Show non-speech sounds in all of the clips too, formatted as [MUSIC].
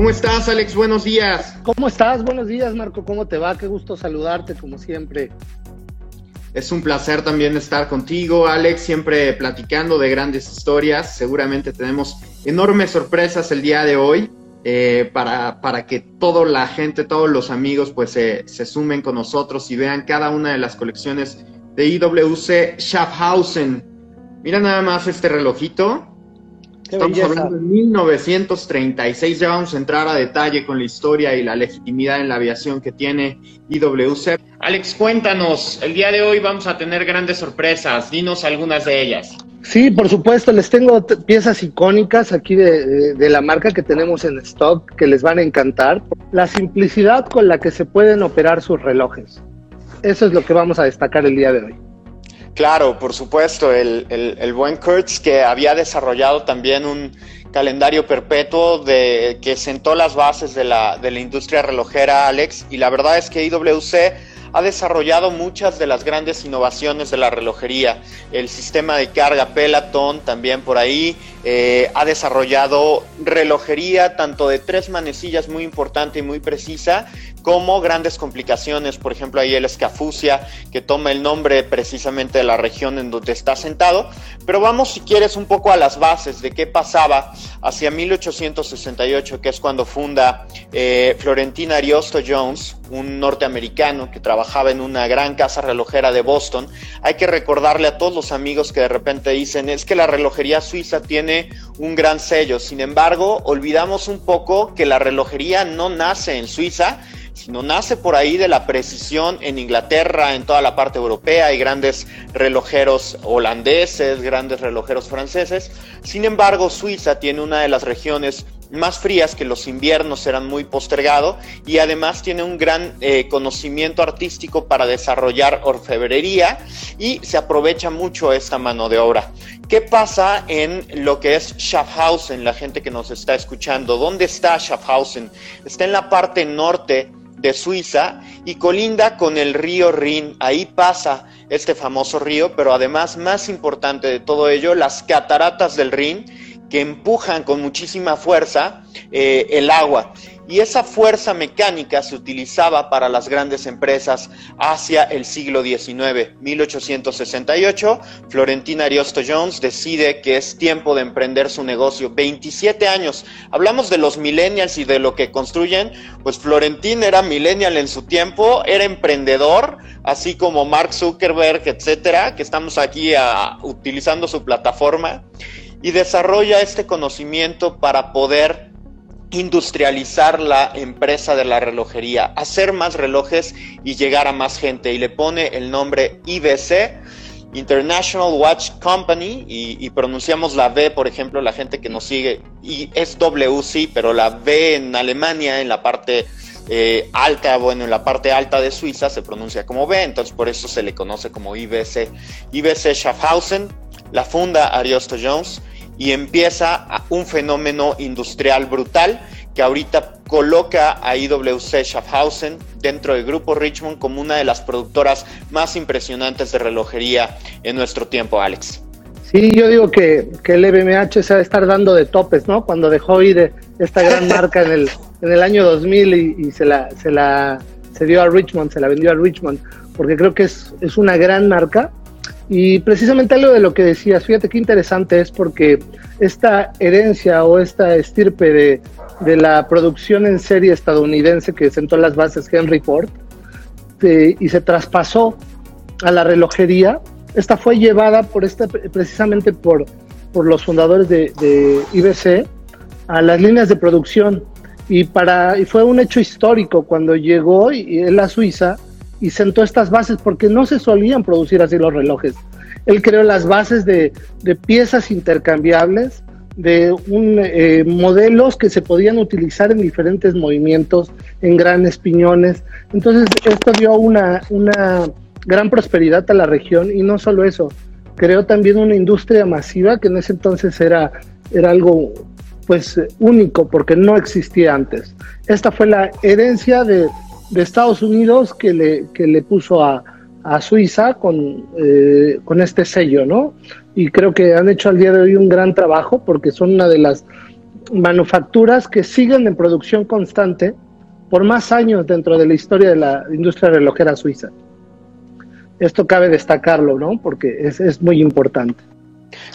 ¿Cómo estás, Alex? Buenos días. ¿Cómo estás? Buenos días, Marco. ¿Cómo te va? Qué gusto saludarte, como siempre. Es un placer también estar contigo, Alex, siempre platicando de grandes historias. Seguramente tenemos enormes sorpresas el día de hoy eh, para, para, que toda la gente, todos los amigos, pues se sumen con nosotros y vean cada una de las colecciones de IWC Schaffhausen. Mira nada más este relojito. Estamos hablando de 1936. Ya vamos a entrar a detalle con la historia y la legitimidad en la aviación que tiene IWC. Alex, cuéntanos. El día de hoy vamos a tener grandes sorpresas. Dinos algunas de ellas. Sí, por supuesto. Les tengo piezas icónicas aquí de, de la marca que tenemos en stock que les van a encantar. La simplicidad con la que se pueden operar sus relojes. Eso es lo que vamos a destacar el día de hoy. Claro, por supuesto, el, el, buen Kurtz que había desarrollado también un calendario perpetuo de, que sentó las bases de la, de la industria relojera, Alex, y la verdad es que IWC ha desarrollado muchas de las grandes innovaciones de la relojería. El sistema de carga Peloton también por ahí eh, ha desarrollado relojería tanto de tres manecillas muy importante y muy precisa como grandes complicaciones, por ejemplo ahí el escafusia que toma el nombre precisamente de la región en donde está sentado, pero vamos si quieres un poco a las bases de qué pasaba hacia 1868, que es cuando funda eh, Florentina Ariosto Jones, un norteamericano que trabajaba en una gran casa relojera de Boston. Hay que recordarle a todos los amigos que de repente dicen, es que la relojería suiza tiene un gran sello, sin embargo, olvidamos un poco que la relojería no nace en Suiza, sino nace por ahí de la precisión en Inglaterra, en toda la parte europea, hay grandes relojeros holandeses, grandes relojeros franceses. Sin embargo, Suiza tiene una de las regiones más frías, que los inviernos eran muy postergados y además tiene un gran eh, conocimiento artístico para desarrollar orfebrería y se aprovecha mucho esta mano de obra. ¿Qué pasa en lo que es Schaffhausen, la gente que nos está escuchando? ¿Dónde está Schaffhausen? Está en la parte norte de Suiza y colinda con el río Rin. Ahí pasa este famoso río, pero además, más importante de todo ello, las cataratas del Rin que empujan con muchísima fuerza eh, el agua y esa fuerza mecánica se utilizaba para las grandes empresas hacia el siglo XIX. 1868, Florentina Ariosto Jones decide que es tiempo de emprender su negocio. 27 años. Hablamos de los millennials y de lo que construyen. Pues Florentín era millennial en su tiempo, era emprendedor, así como Mark Zuckerberg, etcétera, que estamos aquí ah, utilizando su plataforma y desarrolla este conocimiento para poder industrializar la empresa de la relojería, hacer más relojes y llegar a más gente. Y le pone el nombre IBC, International Watch Company, y, pronunciamos la V, por ejemplo, la gente que nos sigue, y es WC, pero la V en Alemania, en la parte eh, alta, bueno, en la parte alta de Suiza se pronuncia como V, entonces por eso se le conoce como IBC. IBC Schaffhausen, la funda Ariosto Jones, y empieza un fenómeno industrial brutal que ahorita coloca a IWC Schaffhausen dentro del grupo Richmond como una de las productoras más impresionantes de relojería en nuestro tiempo, Alex. Sí, yo digo que, que el EBMH se va a estar dando de topes, ¿no? Cuando dejó ir esta gran [LAUGHS] marca en el, en el año 2000 y, se, la, se la se dio a Richmond, se la vendió a Richmond, porque creo que es, es una gran marca y precisamente algo de lo que decías, fíjate qué interesante es porque esta herencia o esta estirpe de, de la producción en serie estadounidense que sentó las bases Henry Ford eh, y se traspasó a la relojería, esta fue llevada por esta, precisamente por, por los fundadores de, de IBC a las líneas de producción. Y, para, y fue un hecho histórico cuando llegó y, en la Suiza y sentó estas bases porque no se solían producir así los relojes. Él creó las bases de, piezas intercambiables, de un, eh, modelos que se podían utilizar en diferentes movimientos, en grandes piñones. Entonces esto dio una, una gran prosperidad a la región y no solo eso, creó también una industria masiva que en ese entonces era, era algo pues único porque no existía antes. Esta fue la herencia de, de Estados Unidos que le, que le puso a, a Suiza con, eh, con este sello, ¿no? Y creo que han hecho al día de hoy un gran trabajo porque son una de las manufacturas que siguen en producción constante por más años dentro de la historia de la industria relojera suiza. Esto cabe destacarlo, ¿no? Porque es, es muy importante.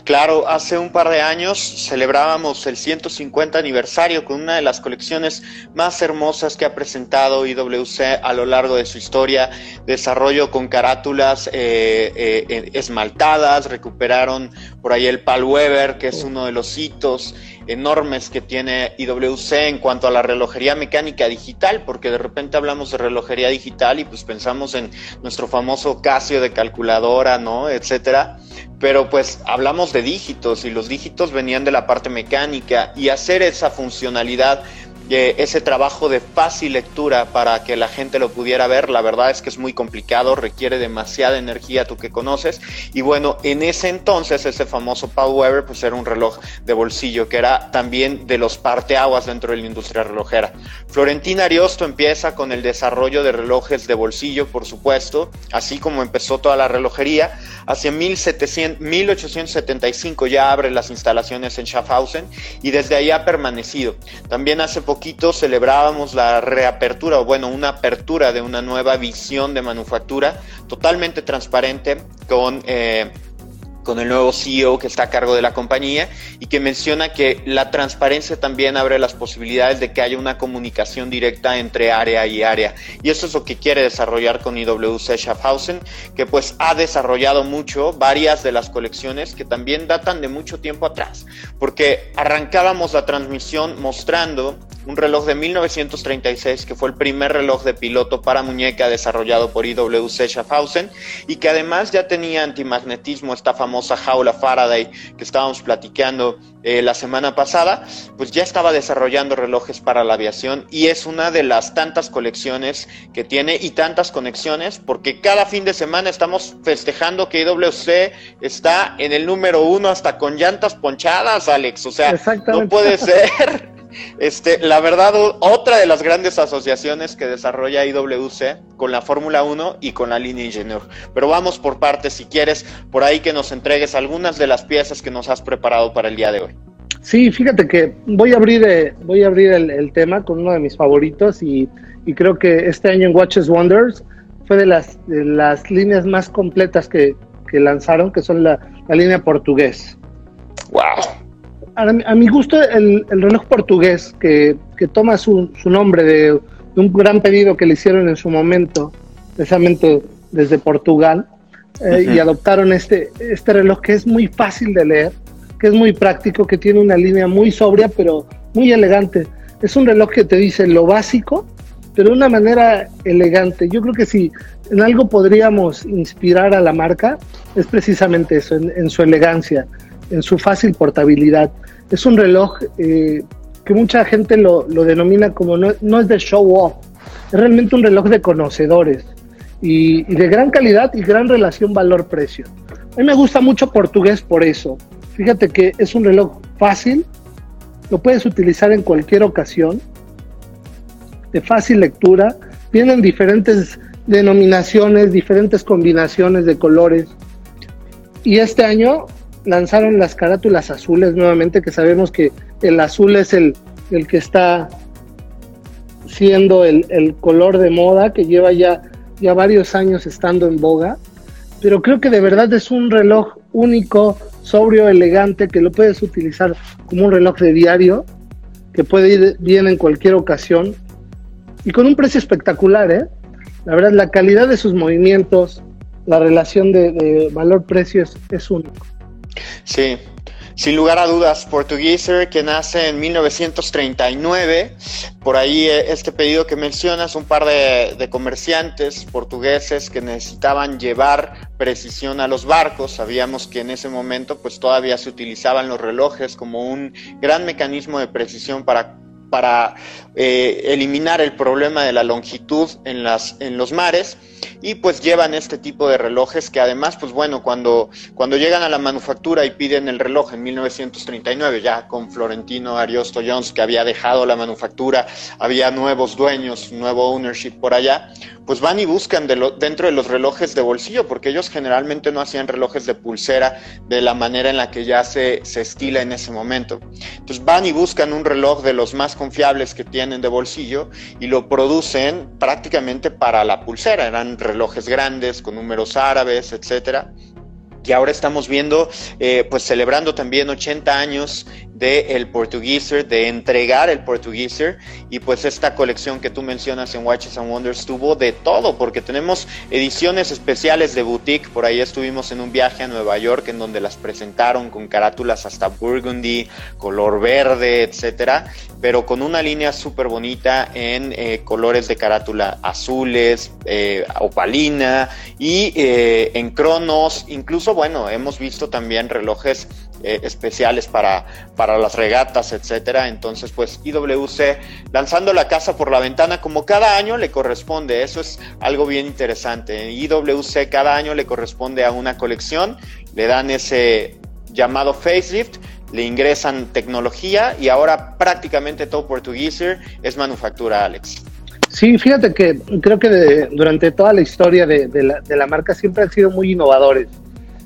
Claro, hace un par de años celebrábamos el 150 aniversario con una de las colecciones más hermosas que ha presentado IWC a lo largo de su historia. Desarrollo con carátulas eh, eh, esmaltadas, recuperaron por ahí el Pal Weber, que es uno de los hitos enormes que tiene IWC en cuanto a la relojería mecánica digital, porque de repente hablamos de relojería digital y pues pensamos en nuestro famoso Casio de calculadora, ¿no? Etcétera pero pues hablamos de dígitos y los dígitos venían de la parte mecánica y hacer esa funcionalidad ese trabajo de fácil lectura para que la gente lo pudiera ver, la verdad es que es muy complicado, requiere demasiada energía, tú que conoces. Y bueno, en ese entonces, ese famoso Paul Weber, pues era un reloj de bolsillo, que era también de los parteaguas dentro de la industria relojera. Florentina Ariosto empieza con el desarrollo de relojes de bolsillo, por supuesto, así como empezó toda la relojería. Hacia 1700, 1875 ya abre las instalaciones en Schaffhausen y desde ahí ha permanecido. También hace poco poquito celebrábamos la reapertura, o bueno, una apertura de una nueva visión de manufactura totalmente transparente con... Eh, con el nuevo CEO que está a cargo de la compañía y que menciona que la transparencia también abre las posibilidades de que haya una comunicación directa entre área y área. Y eso es lo que quiere desarrollar con IWC Schaffhausen, que pues ha desarrollado mucho varias de las colecciones que también datan de mucho tiempo atrás, porque arrancábamos la transmisión mostrando un reloj de 1936 que fue el primer reloj de piloto para muñeca desarrollado por IWC Schaffhausen y que además ya tenía antimagnetismo, esta famosa jaula Faraday que estábamos platicando eh, la semana pasada, pues ya estaba desarrollando relojes para la aviación y es una de las tantas colecciones que tiene y tantas conexiones porque cada fin de semana estamos festejando que IWC está en el número uno hasta con llantas ponchadas, Alex, o sea, no puede [LAUGHS] ser. Este, la verdad, otra de las grandes asociaciones que desarrolla IWC con la Fórmula 1 y con la línea Ingenieur. Pero vamos por partes, si quieres, por ahí que nos entregues algunas de las piezas que nos has preparado para el día de hoy. Sí, fíjate que voy a abrir, eh, voy a abrir el, tema con uno de mis favoritos y, creo que este año en Watches Wonders fue de las, las líneas más completas que, lanzaron, que son la, la línea portugués. ¡Wow! A, mi gusto, el, reloj portugués, que, toma su, nombre de, un gran pedido que le hicieron en su momento, precisamente desde Portugal, eh, y adoptaron este, este reloj que es muy fácil de leer, que es muy práctico, que tiene una línea muy sobria, pero muy elegante. Es un reloj que te dice lo básico, pero de una manera elegante. Yo creo que si en algo podríamos inspirar a la marca, es precisamente eso, en su elegancia en su fácil portabilidad. Es un reloj eh, que mucha gente lo, denomina como no, es de show off, es realmente un reloj de conocedores y, de gran calidad y gran relación valor-precio. A mí me gusta mucho portugués por eso. Fíjate que es un reloj fácil, lo puedes utilizar en cualquier ocasión, de fácil lectura, tienen diferentes denominaciones, diferentes combinaciones de colores. Y este año lanzaron las carátulas azules nuevamente, que sabemos que el azul es el, el que está siendo el, el, color de moda, que lleva ya, ya varios años estando en boga. Pero creo que de verdad es un reloj único, sobrio, elegante, que lo puedes utilizar como un reloj de diario, que puede ir bien en cualquier ocasión y con un precio espectacular, ¿eh? La verdad, la calidad de sus movimientos, la relación de, valor-precio es, es único. Sí, sin lugar a dudas, Portugueser, que nace en 1939, por ahí eh, este pedido que mencionas, un par de, comerciantes portugueses que necesitaban llevar precisión a los barcos, sabíamos que en ese momento pues todavía se utilizaban los relojes como un gran mecanismo de precisión para para eh, eliminar el problema de la longitud en, las, en los mares y pues llevan este tipo de relojes que además, pues bueno, cuando, cuando llegan a la manufactura y piden el reloj en 1939, ya con Florentino Ariosto Jones, que había dejado la manufactura, había nuevos dueños, nuevo ownership por allá, pues van y buscan dentro de los relojes de bolsillo, porque ellos generalmente no hacían relojes de pulsera de la manera en la que ya se, se estila en ese momento. Entonces van y buscan un reloj de los más confiables que tienen de bolsillo y lo producen prácticamente para la pulsera. Eran relojes grandes con números árabes, etcétera y ahora estamos viendo, eh, pues celebrando también 80 años del el Portugueser, de entregar el Portugueser, y pues esta colección que tú mencionas en Watches and Wonders tuvo de todo, porque tenemos ediciones especiales de boutique, por ahí estuvimos en un viaje a Nueva York en donde las presentaron con carátulas hasta burgundy, color verde, etcétera, pero con una línea súper bonita en eh, colores de carátula azules, eh, opalina y en cronos, incluso bueno, hemos visto también relojes eh, especiales para, para las regatas, etcétera. Entonces, pues IWC lanzando la casa por la ventana como cada año le corresponde. Eso es algo bien interesante. IWC cada año le corresponde a una colección, le dan ese llamado facelift le ingresan tecnología y ahora prácticamente todo Portugueser es manufactura, Alex. Sí, fíjate que creo que durante toda la historia de, la, de, la, marca siempre han sido muy innovadores.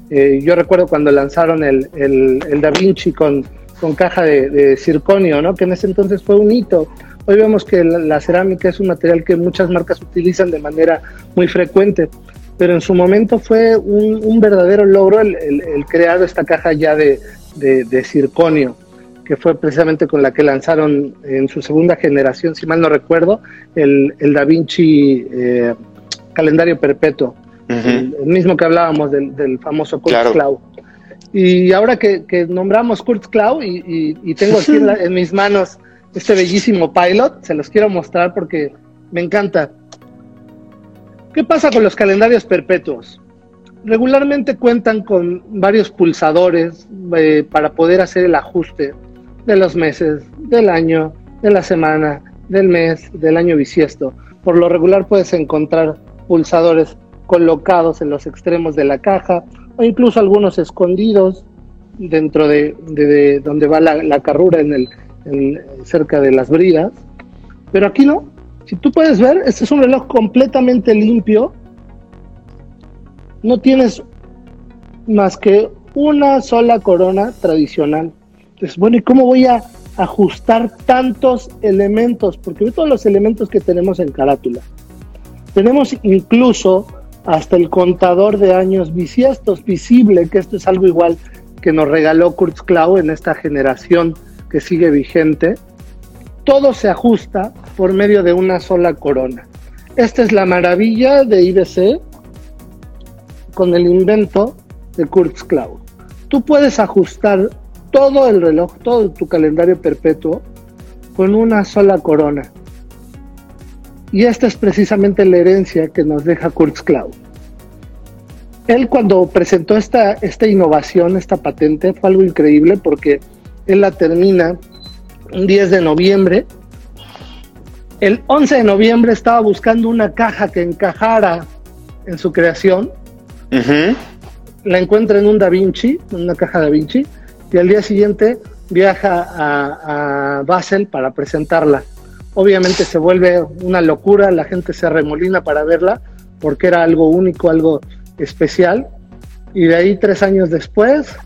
Eh, yo recuerdo cuando lanzaron el, el, Da Vinci con, con caja de, circonio, ¿no? que en ese entonces fue un hito. Hoy vemos que la, cerámica es un material que muchas marcas utilizan de manera muy frecuente, pero en su momento fue un, verdadero logro el, el, crear esta caja ya de, de, circonio, que fue precisamente con la que lanzaron en su segunda generación, si mal no recuerdo, el, Da Vinci eh, calendario perpetuo el, mismo que hablábamos del, famoso Kurzklau. Y ahora que, nombramos Kurzklau y, y, tengo aquí [LAUGHS] en, mis manos este bellísimo pilot, se los quiero mostrar porque me encanta. ¿Qué pasa con los calendarios perpetuos? Regularmente cuentan con varios pulsadores eh, para poder hacer el ajuste de los meses, del año, de la semana, del mes, del año bisiesto. Por lo regular puedes encontrar pulsadores colocados en los extremos de la caja o incluso algunos escondidos dentro de, donde va la, carrura en el, cerca de las bridas. Pero aquí no. Si tú puedes ver, este es un reloj completamente limpio. No tienes más que una sola corona tradicional. Entonces, bueno, ¿y cómo voy a ajustar tantos elementos? Porque todos los elementos que tenemos en carátula. Tenemos incluso hasta el contador de años bisiestos visible, que esto es algo igual que nos regaló Kurzklau en esta generación que sigue vigente. Todo se ajusta por medio de una sola corona. Esta es la maravilla de IBC con el invento de Kurzklau. Tú puedes ajustar todo el reloj, todo tu calendario perpetuo con una sola corona. Y esta es precisamente la herencia que nos deja Kurzklau. Él cuando presentó esta, esta innovación, esta patente, fue algo increíble porque él la termina un 10 de noviembre. El 11 de noviembre estaba buscando una caja que encajara en su creación. La encuentra en un Da Vinci, en una caja Da Vinci, y al día siguiente viaja a, a Basel para presentarla. Obviamente se vuelve una locura, la gente se remolina para verla porque era algo único, algo especial. Y de ahí tres años después,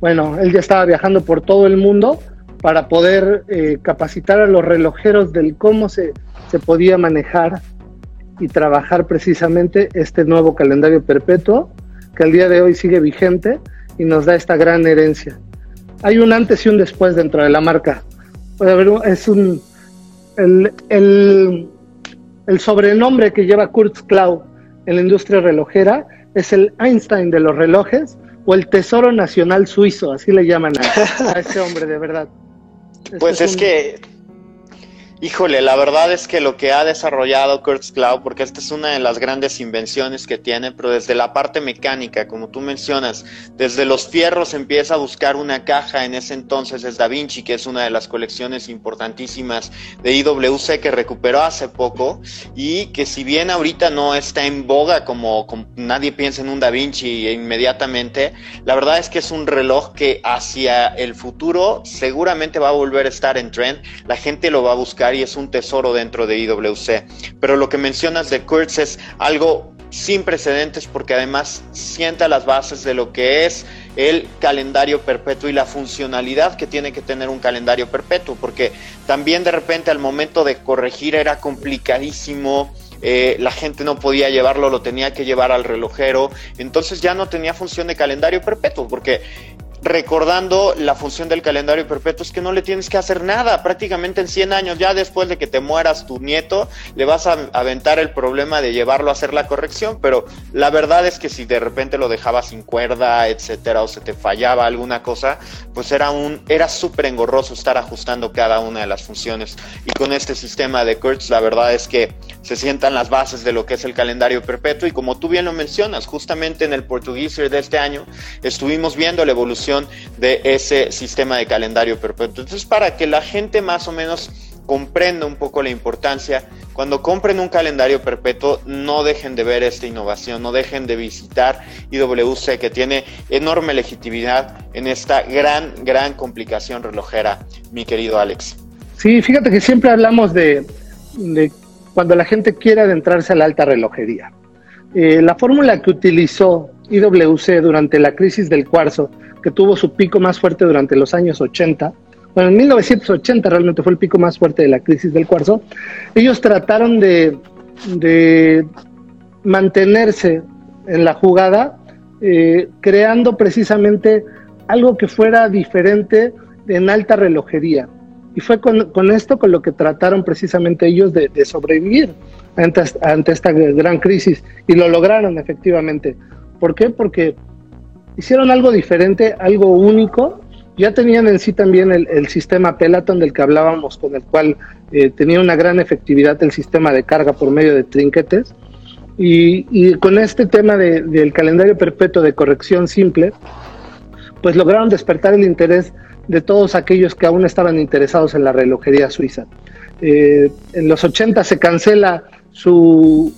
bueno, él ya estaba viajando por todo el mundo para poder eh, capacitar a los relojeros del cómo se, se podía manejar y trabajar precisamente este nuevo calendario perpetuo que al día de hoy sigue vigente y nos da esta gran herencia. Hay un antes y un después dentro de la marca. Puede haber, es un, el, el, sobrenombre que lleva Kurzklau en la industria relojera es el Einstein de los relojes o el Tesoro Nacional Suizo, así le llaman a, ese hombre de verdad. pues es, que Híjole, la verdad es que lo que ha desarrollado Kurtz Cloud, porque esta es una de las grandes invenciones que tiene, pero desde la parte mecánica, como tú mencionas, desde los fierros empieza a buscar una caja, en ese entonces es Da Vinci, que es una de las colecciones importantísimas de IWC que recuperó hace poco y que si bien ahorita no está en boga como, como nadie piensa en un Da Vinci inmediatamente, la verdad es que es un reloj que hacia el futuro seguramente va a volver a estar en trend, la gente lo va a buscar y es un tesoro dentro de IWC. Pero lo que mencionas de Kurtz es algo sin precedentes porque además sienta las bases de lo que es el calendario perpetuo y la funcionalidad que tiene que tener un calendario perpetuo, porque también de repente al momento de corregir era complicadísimo, eh, la gente no podía llevarlo, lo tenía que llevar al relojero, entonces ya no tenía función de calendario perpetuo, porque recordando la función del calendario perpetuo es que no le tienes que hacer nada, prácticamente en 100 años, ya después de que te mueras tu nieto, le vas a aventar el problema de llevarlo a hacer la corrección, pero la verdad es que si de repente lo dejabas sin cuerda, etcétera, o se te fallaba alguna cosa, pues era un era súper engorroso estar ajustando cada una de las funciones. Y con este sistema de Kurtz, la verdad es que se sientan las bases de lo que es el calendario perpetuo y como tú bien lo mencionas, justamente en el portugués de este año estuvimos viendo la evolución de ese sistema de calendario perpetuo. Entonces, para que la gente más o menos comprenda un poco la importancia, cuando compren un calendario perpetuo, no dejen de ver esta innovación, no dejen de visitar IWC, que tiene enorme legitimidad en esta gran, gran complicación relojera, mi querido Alex. Sí, fíjate que siempre hablamos de, cuando la gente quiere adentrarse a la alta relojería. Eh, la fórmula que utilizó IWC durante la crisis del cuarzo que tuvo su pico más fuerte durante los años 80. Bueno, en 1980 realmente fue el pico más fuerte de la crisis del cuarzo. Ellos trataron de, mantenerse en la jugada, eh, creando precisamente algo que fuera diferente en alta relojería. Y fue con, esto con lo que trataron precisamente ellos de, sobrevivir ante, ante, esta gran crisis. Y lo lograron efectivamente. ¿Por qué? Porque hicieron algo diferente, algo único. Ya tenían en sí también el, sistema Peloton del que hablábamos, con el cual eh, tenía una gran efectividad el sistema de carga por medio de trinquetes. Y, con este tema del calendario perpetuo de corrección simple, pues lograron despertar el interés de todos aquellos que aún estaban interesados en la relojería suiza. Eh, en los 80 se cancela su,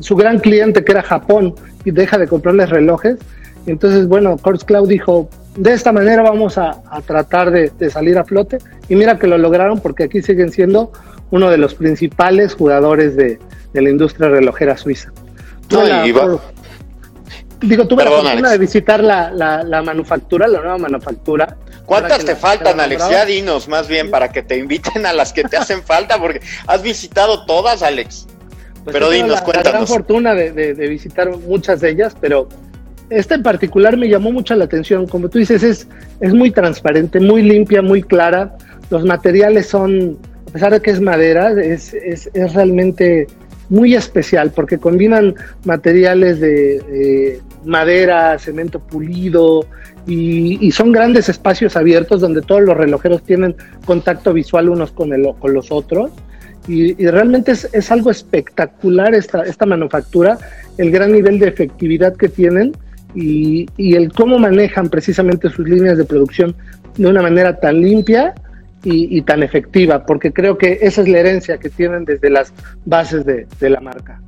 su gran cliente que era Japón y deja de comprarles relojes. Entonces, bueno, Quartz Cloud dijo, de esta manera vamos a, tratar de, salir a flote. Y mira que lo lograron porque aquí siguen siendo uno de los principales jugadores de, la industria relojera suiza. digo, tuve la fortuna de visitar la, la, manufactura, la nueva manufactura. ¿Cuántas te faltan, Alex? Ya dinos más bien para que te inviten a las que te hacen falta, porque has visitado todas, Alex. Pues pero dinos, la, cuéntanos. La gran fortuna de, visitar muchas de ellas, pero esta en particular me llamó mucho la atención. Como tú dices, es, es muy transparente, muy limpia, muy clara. Los materiales son, a pesar de que es madera, es, es, es realmente muy especial porque combinan materiales de, madera, cemento pulido y, y, son grandes espacios abiertos donde todos los relojeros tienen contacto visual unos con, el, con los otros y, realmente es, algo espectacular esta, esta manufactura, el gran nivel de efectividad que tienen y, el cómo manejan precisamente sus líneas de producción de una manera tan limpia y, tan efectiva, porque creo que esa es la herencia que tienen desde las bases de la marca.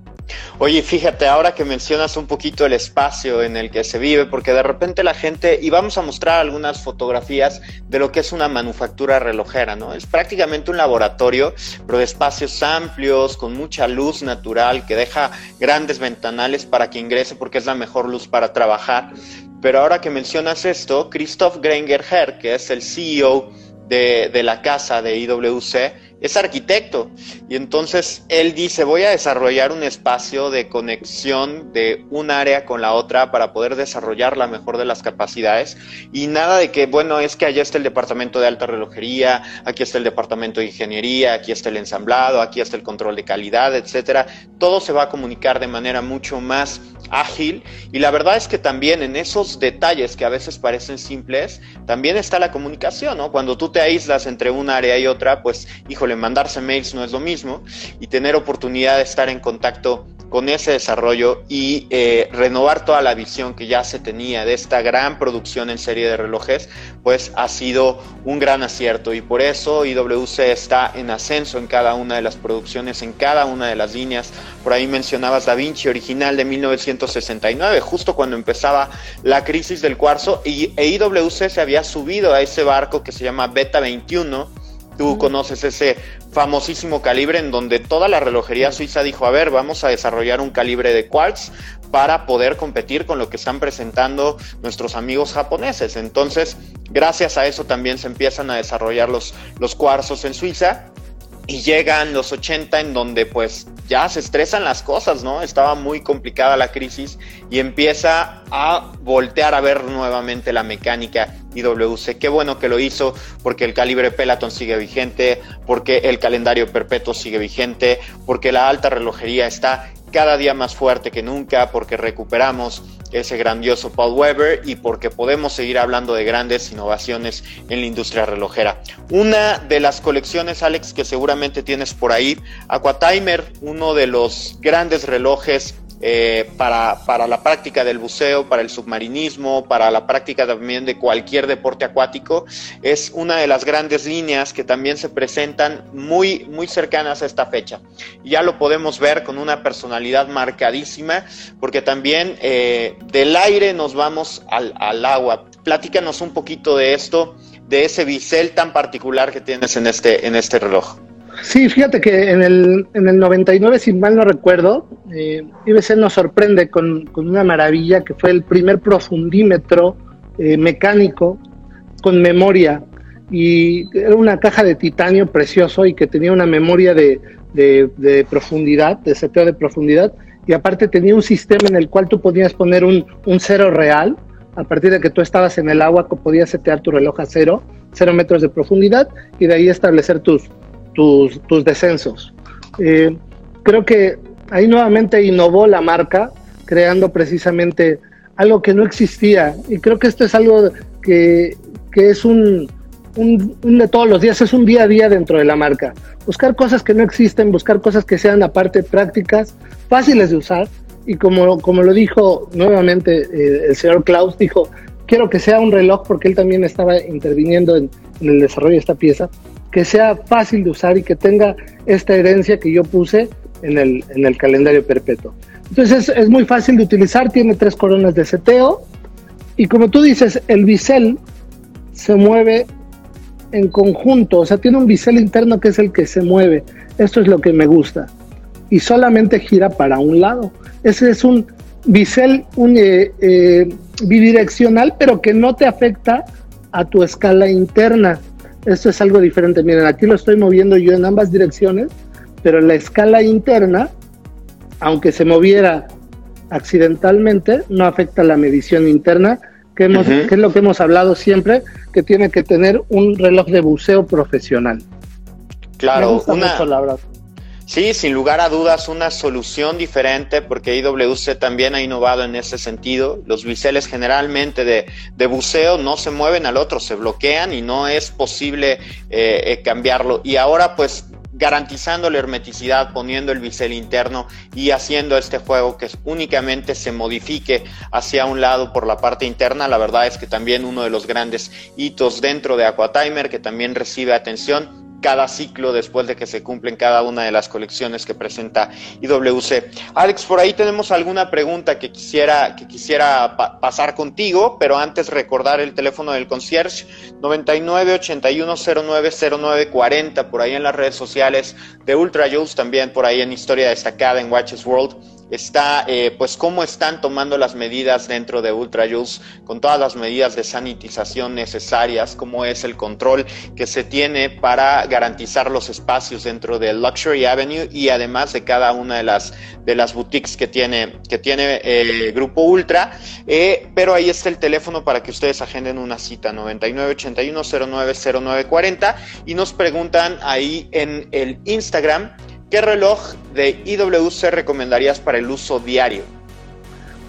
Oye, fíjate, ahora que mencionas un poquito el espacio en el que se vive, porque de repente la gente, y vamos a mostrar algunas fotografías de lo que es una manufactura relojera, ¿no? Es prácticamente un laboratorio, pero de espacios amplios, con mucha luz natural, que deja grandes ventanales para que ingrese, porque es la mejor luz para trabajar. Pero ahora que mencionas esto, Christoph Grenger Herr, que es el CEO de, de la casa de IWC, es arquitecto y entonces él dice voy a desarrollar un espacio de conexión de un área con la otra para poder desarrollar la mejor de las capacidades y nada de que bueno es que allá está el departamento de alta relojería, aquí está el departamento de ingeniería, aquí está el ensamblado, aquí está el control de calidad, etcétera. Todo se va a comunicar de manera mucho más ágil y la verdad es que también en esos detalles que a veces parecen simples, también está la comunicación, ¿no? Cuando tú te aíslas entre un área y otra, pues híjole, mandarse mails no es lo mismo y tener oportunidad de estar en contacto con ese desarrollo y eh, renovar toda la visión que ya se tenía de esta gran producción en serie de relojes, pues ha sido un gran acierto. Y por eso IWC está en ascenso en cada una de las producciones, en cada una de las líneas. Por ahí mencionabas Da Vinci original de 1969, justo cuando empezaba la crisis del cuarzo. Y e IWC se había subido a ese barco que se llama Beta 21 Tú conoces ese famosísimo calibre en donde toda la relojería suiza dijo, a ver, vamos a desarrollar un calibre de quartz para poder competir con lo que están presentando nuestros amigos japoneses. Entonces, gracias a eso también se empiezan a desarrollar los, los cuarzos en Suiza y llegan los 80 en donde pues ya se estresan las cosas, ¿no? Estaba muy complicada la crisis y empieza a voltear a ver nuevamente la mecánica IWC. Qué bueno que lo hizo porque el calibre Peloton sigue vigente, porque el calendario perpetuo sigue vigente, porque la alta relojería está cada día más fuerte que nunca, porque recuperamos ese grandioso Paul Weber y porque podemos seguir hablando de grandes innovaciones en la industria relojera. Una de las colecciones, Alex, que seguramente tienes por ahí, Aquatimer, uno de los grandes relojes eh, para, la práctica del buceo, para el submarinismo, para la práctica también de cualquier deporte acuático, es una de las grandes líneas que también se presentan muy, muy cercanas a esta fecha. Ya lo podemos ver con una personalidad marcadísima, porque también eh, del aire nos vamos al, al agua. Platícanos un poquito de esto, de ese bisel tan particular que tienes en este, en este reloj. Sí, fíjate que en el, en el 99, si mal no recuerdo, eh, IBC nos sorprende con, una maravilla que fue el primer profundímetro eh, mecánico con memoria. Y era una caja de titanio precioso y que tenía una memoria de, de, profundidad, de seteo de profundidad. Y aparte tenía un sistema en el cual tú podías poner un, un cero real. A partir de que tú estabas en el agua, podías setear tu reloj a cero, cero metros de profundidad, y de ahí establecer tus, tus, tus descensos. Eh, creo que ahí nuevamente innovó la marca, creando precisamente algo que no existía. Y creo que esto es algo que, que es un, un, de todos los días, es un día a día dentro de la marca. Buscar cosas que no existen, buscar cosas que sean aparte prácticas, fáciles de usar. Y como, como lo dijo nuevamente eh, el señor Klaus, dijo, quiero que sea un reloj porque él también estaba interviniendo en, en el desarrollo de esta pieza que sea fácil de usar y que tenga esta herencia que yo puse en el, en el calendario perpetuo. Entonces es, muy fácil de utilizar, tiene tres coronas de seteo y como tú dices, el bisel se mueve en conjunto, o sea, tiene un bisel interno que es el que se mueve. Esto es lo que me gusta. Y solamente gira para un lado. Ese es un bisel un, eh, eh, bidireccional, pero que no te afecta a tu escala interna. Esto es algo diferente. Miren, aquí lo estoy moviendo yo en ambas direcciones, pero la escala interna, aunque se moviera accidentalmente, no afecta la medición interna, que, hemos, que es lo que hemos hablado siempre, que tiene que tener un reloj de buceo profesional. Claro, una, Sí, sin lugar a dudas, una solución diferente porque IWC también ha innovado en ese sentido. Los biseles generalmente de, de buceo no se mueven al otro, se bloquean y no es posible eh, eh, cambiarlo. Y ahora pues garantizando la hermeticidad, poniendo el bisel interno y haciendo este juego que únicamente se modifique hacia un lado por la parte interna. La verdad es que también uno de los grandes hitos dentro de Aquatimer que también recibe atención cada ciclo después de que se cumplen cada una de las colecciones que presenta IWC. Alex, por ahí tenemos alguna pregunta que quisiera, que quisiera pasar contigo, pero antes recordar el teléfono del concierge 99 por ahí en las redes sociales de Ultra Juice, también por ahí en Historia Destacada en Watches World está eh, pues cómo están tomando las medidas dentro de Ultra Juice con todas las medidas de sanitización necesarias, cómo es el control que se tiene para garantizar los espacios dentro del Luxury Avenue y además de cada una de las de las boutiques que tiene que tiene el grupo Ultra, eh, pero ahí está el teléfono para que ustedes agenden una cita 9981090940 y nos preguntan ahí en el Instagram ¿Qué reloj de IWC recomendarías para el uso diario?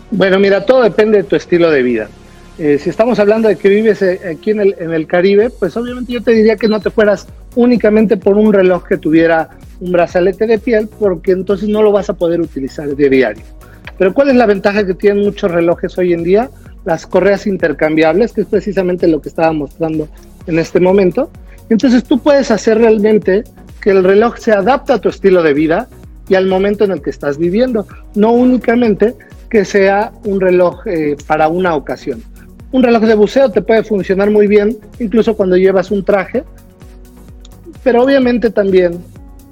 Bueno, mira, todo depende de tu estilo de vida. Eh, si estamos hablando de que vives eh, aquí en el, en el Caribe, pues obviamente yo te diría que no te fueras únicamente por un reloj que tuviera un brazalete de piel, porque entonces no lo vas a poder utilizar de diario. Pero ¿cuál es la ventaja que tienen muchos relojes hoy en día? Las correas intercambiables, que es precisamente lo que estaba mostrando en este momento. Entonces tú puedes hacer realmente que el reloj se adapte a tu estilo de vida y al momento en el que estás viviendo, no únicamente que sea un reloj eh, para una ocasión. Un reloj de buceo te puede funcionar muy bien, incluso cuando llevas un traje, pero obviamente también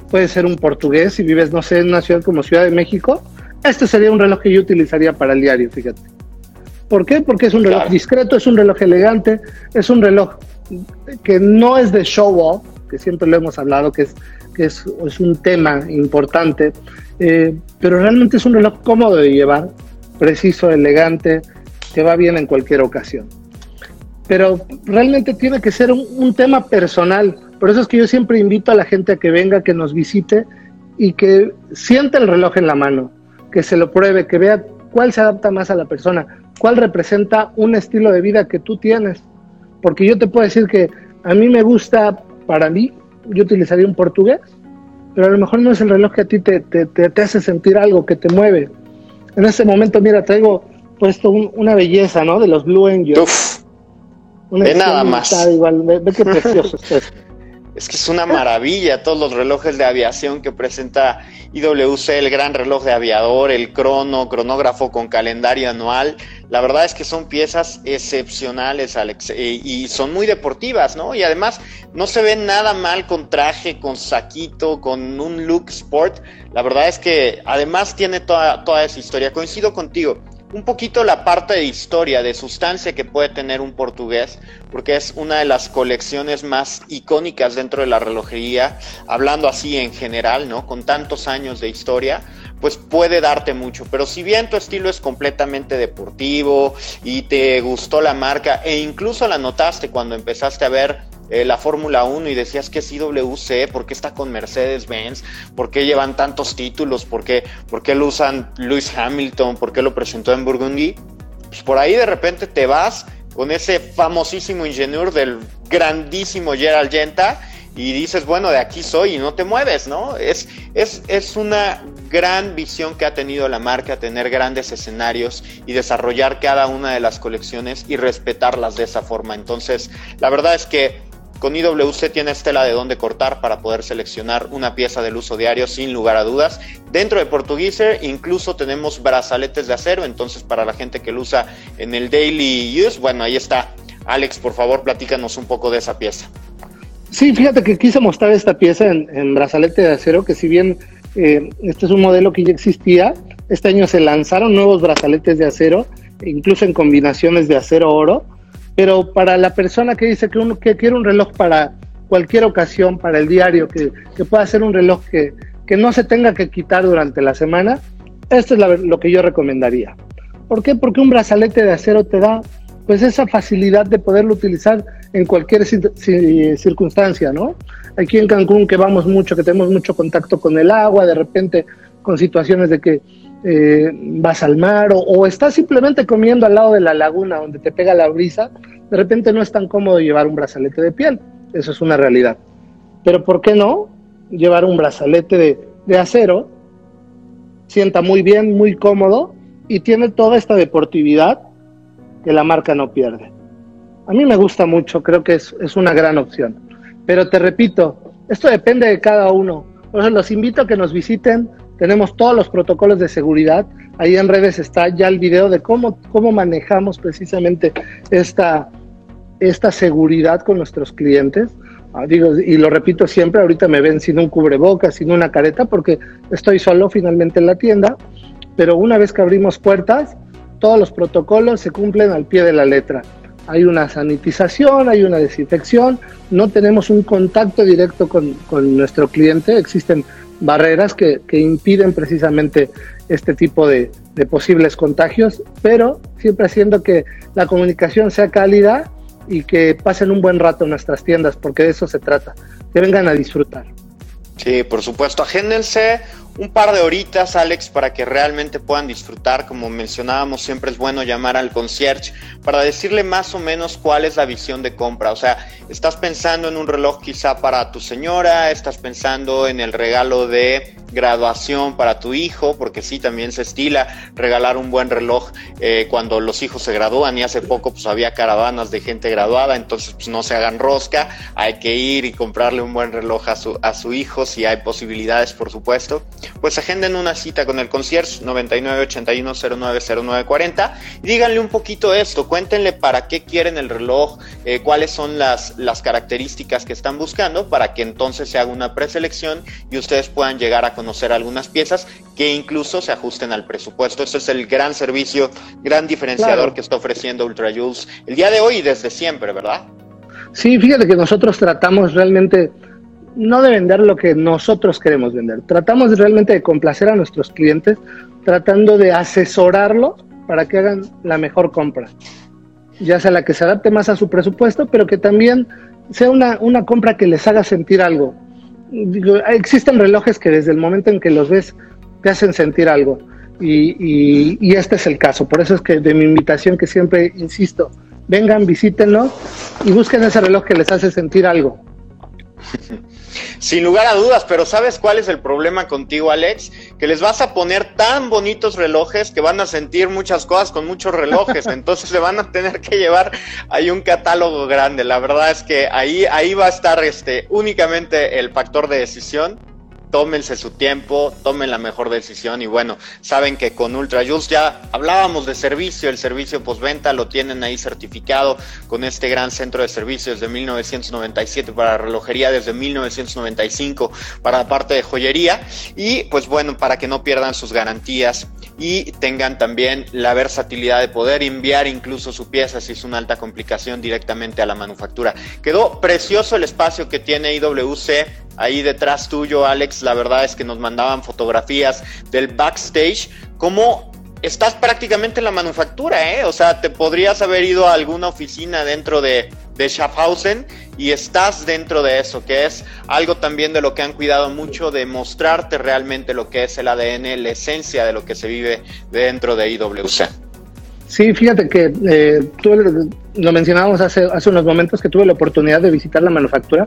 puede ser un portugués si vives, no sé, en una ciudad como Ciudad de México. Este sería un reloj que yo utilizaría para el diario, fíjate. ¿Por qué? Porque es un reloj discreto, es un reloj elegante, es un reloj que no es de show off, siempre lo hemos hablado, que es, que es, es un tema importante, eh, pero realmente es un reloj cómodo de llevar, preciso, elegante, que va bien en cualquier ocasión. Pero realmente tiene que ser un, tema personal. Por eso es que yo siempre invito a la gente a que venga, que nos visite y que sienta el reloj en la mano, que se lo pruebe, que vea cuál se adapta más a la persona, cuál representa un estilo de vida que tú tienes. Porque yo te puedo decir que a mí me gusta, para mí, yo utilizaría un portugués, pero a lo mejor no es el reloj que a ti te, te, hace sentir algo, que te mueve. En este momento, mira, traigo puesto una belleza, ¿no? De los Blue Angels. Uf, de nada más. Igual, ve, qué [LAUGHS] precioso es. Es que es una maravilla todos los relojes de aviación que presenta IWC, el gran reloj de aviador, el crono, cronógrafo con calendario anual. La verdad es que son piezas excepcionales, Alex, eh, y son muy deportivas, ¿no? Y además no se ven nada mal con traje, con saquito, con un look sport. La verdad es que además tiene toda, toda esa historia. Coincido contigo un poquito la parte de historia, de sustancia que puede tener un portugués, porque es una de las colecciones más icónicas dentro de la relojería, hablando así en general, ¿no? Con tantos años de historia, pues puede darte mucho. Pero si bien tu estilo es completamente deportivo y te gustó la marca e incluso la notaste cuando empezaste a ver eh, la Fórmula 1 y decías que es IWC, ¿por qué está con Mercedes-Benz? ¿Por qué llevan tantos títulos? ¿Por qué, ¿Por qué lo usan Lewis Hamilton? ¿Por qué lo presentó en Burgundy? Pues por ahí de repente te vas con ese famosísimo ingeniero del grandísimo Gerald Genta y dices, bueno, de aquí soy y no te mueves, ¿no? Es, es, es una gran visión que ha tenido la marca, tener grandes escenarios y desarrollar cada una de las colecciones y respetarlas de esa forma. Entonces, la verdad es que con IWC tienes tela de dónde cortar para poder seleccionar una pieza del uso diario sin lugar a dudas. Dentro de Portugueser incluso tenemos brazaletes de acero, entonces para la gente que lo usa en el daily use, bueno, ahí está. Alex, por favor, platícanos un poco de esa pieza. Sí, fíjate que quise mostrar esta pieza en, brazalete de acero, que si bien eh, este es un modelo que ya existía, este año se lanzaron nuevos brazaletes de acero, incluso en combinaciones de acero-oro, pero para la persona que dice que, que quiere un reloj para cualquier ocasión, para el diario, que, pueda ser un reloj que, que, no se tenga que quitar durante la semana, esto es lo que yo recomendaría. ¿Por qué? Porque un brazalete de acero te da pues esa facilidad de poderlo utilizar en cualquier circunstancia, ¿no? Aquí en Cancún que vamos mucho, que tenemos mucho contacto con el agua, de repente con situaciones de que eh, vas al mar o, estás simplemente comiendo al lado de la laguna donde te pega la brisa, de repente no es tan cómodo llevar un brazalete de piel. Eso es una realidad. Pero ¿por qué no llevar un brazalete de, de acero? Sienta muy bien, muy cómodo y tiene toda esta deportividad que la marca no pierde. A mí me gusta mucho, creo que es, es una gran opción. Pero te repito, esto depende de cada uno. Los invito a que nos visiten, tenemos todos los protocolos de seguridad. Ahí en redes está ya el video de cómo, cómo manejamos precisamente esta, esta seguridad con nuestros clientes. Ah, digo, y lo repito siempre, ahorita me ven sin un cubrebocas, sin una careta, porque estoy solo finalmente en la tienda, pero una vez que abrimos puertas, todos los protocolos se cumplen al pie de la letra. Hay una sanitización, hay una desinfección, no tenemos un contacto directo con, con nuestro cliente, existen barreras que, impiden precisamente este tipo de, posibles contagios, pero siempre haciendo que la comunicación sea cálida y que pasen un buen rato en nuestras tiendas, porque de eso se trata, que vengan a disfrutar. Sí, por supuesto. Agéndense un par de horitas, Alex, para que realmente puedan disfrutar. Como mencionábamos, siempre es bueno llamar al concierge para decirle más o menos cuál es la visión de compra. O sea, estás pensando en un reloj quizá para tu señora, estás pensando en el regalo de graduación para tu hijo, porque sí, también se estila regalar un buen reloj eh, cuando los hijos se gradúan y hace poco pues había caravanas de gente graduada, entonces pues no se hagan rosca, hay que ir y comprarle un buen reloj a su, a su hijo si hay posibilidades, por supuesto. Pues agenden una cita con el concierge 9981090940 y díganle un poquito esto, cuéntenle para qué quieren el reloj, eh, cuáles son las, las características que están buscando para que entonces se haga una preselección y ustedes puedan llegar a conocer algunas piezas que incluso se ajusten al presupuesto. Ese es el gran servicio, gran diferenciador que está ofreciendo Ultra Jules el día de hoy y desde siempre, ¿verdad? Sí, fíjate que nosotros tratamos realmente no de vender lo que nosotros queremos vender. Tratamos realmente de complacer a nuestros clientes, tratando de asesorarlos para que hagan la mejor compra. Ya sea la que se adapte más a su presupuesto, pero que también sea una, una compra que les haga sentir algo existen relojes que desde el momento en que los ves te hacen sentir algo. Y, este es el caso. Por eso es que de mi invitación que siempre insisto, vengan, visítenlo y busquen ese reloj que les hace sentir algo. Sin lugar a dudas, pero ¿sabes cuál es el problema contigo, Alex? Que les vas a poner tan bonitos relojes que van a sentir muchas cosas con muchos relojes, [LAUGHS] entonces se van a tener que llevar ahí un catálogo grande. La verdad es que ahí, ahí va a estar este, únicamente el factor de decisión tómense su tiempo, tomen la mejor decisión y bueno, saben que con Ultra Juice ya hablábamos de servicio, el servicio postventa lo tienen ahí certificado con este gran centro de servicios de 1997 para relojería, desde 1995 para la parte de joyería y pues bueno, para que no pierdan sus garantías y tengan también la versatilidad de poder enviar incluso su pieza si es una alta complicación directamente a la manufactura. Quedó precioso el espacio que tiene IWC ahí detrás tuyo, Alex, la verdad es que nos mandaban fotografías del backstage, como estás prácticamente en la manufactura, ¿eh? O sea, te podrías haber ido a alguna oficina dentro de, de Schaffhausen y estás dentro de eso, que es algo también de lo que han cuidado mucho, de mostrarte realmente lo que es el ADN, la esencia de lo que se vive dentro de IWC. Sí, fíjate que eh, tú lo mencionábamos hace, hace unos momentos que tuve la oportunidad de visitar la manufactura.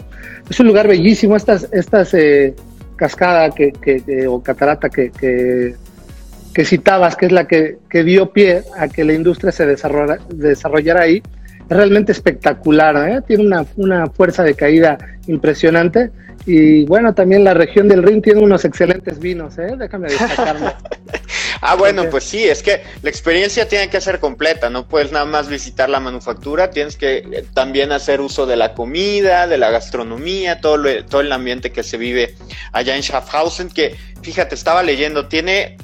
Es un lugar bellísimo, estas, estas eh, cascada que, que, o catarata que, que, citabas, que es la que, dio pie a que la industria se desarrollara, desarrollara ahí, es realmente espectacular, ¿eh? tiene una, una fuerza de caída impresionante y bueno, también la región del Rin tiene unos excelentes vinos, ¿eh? déjame destacarlo. [LAUGHS] ah, bueno, pues sí, es que la experiencia tiene que ser completa, no puedes nada más visitar la manufactura, tienes que eh, también hacer uso de la comida, de la gastronomía, todo, todo el ambiente que se vive allá en Schaffhausen, que fíjate, estaba leyendo, tiene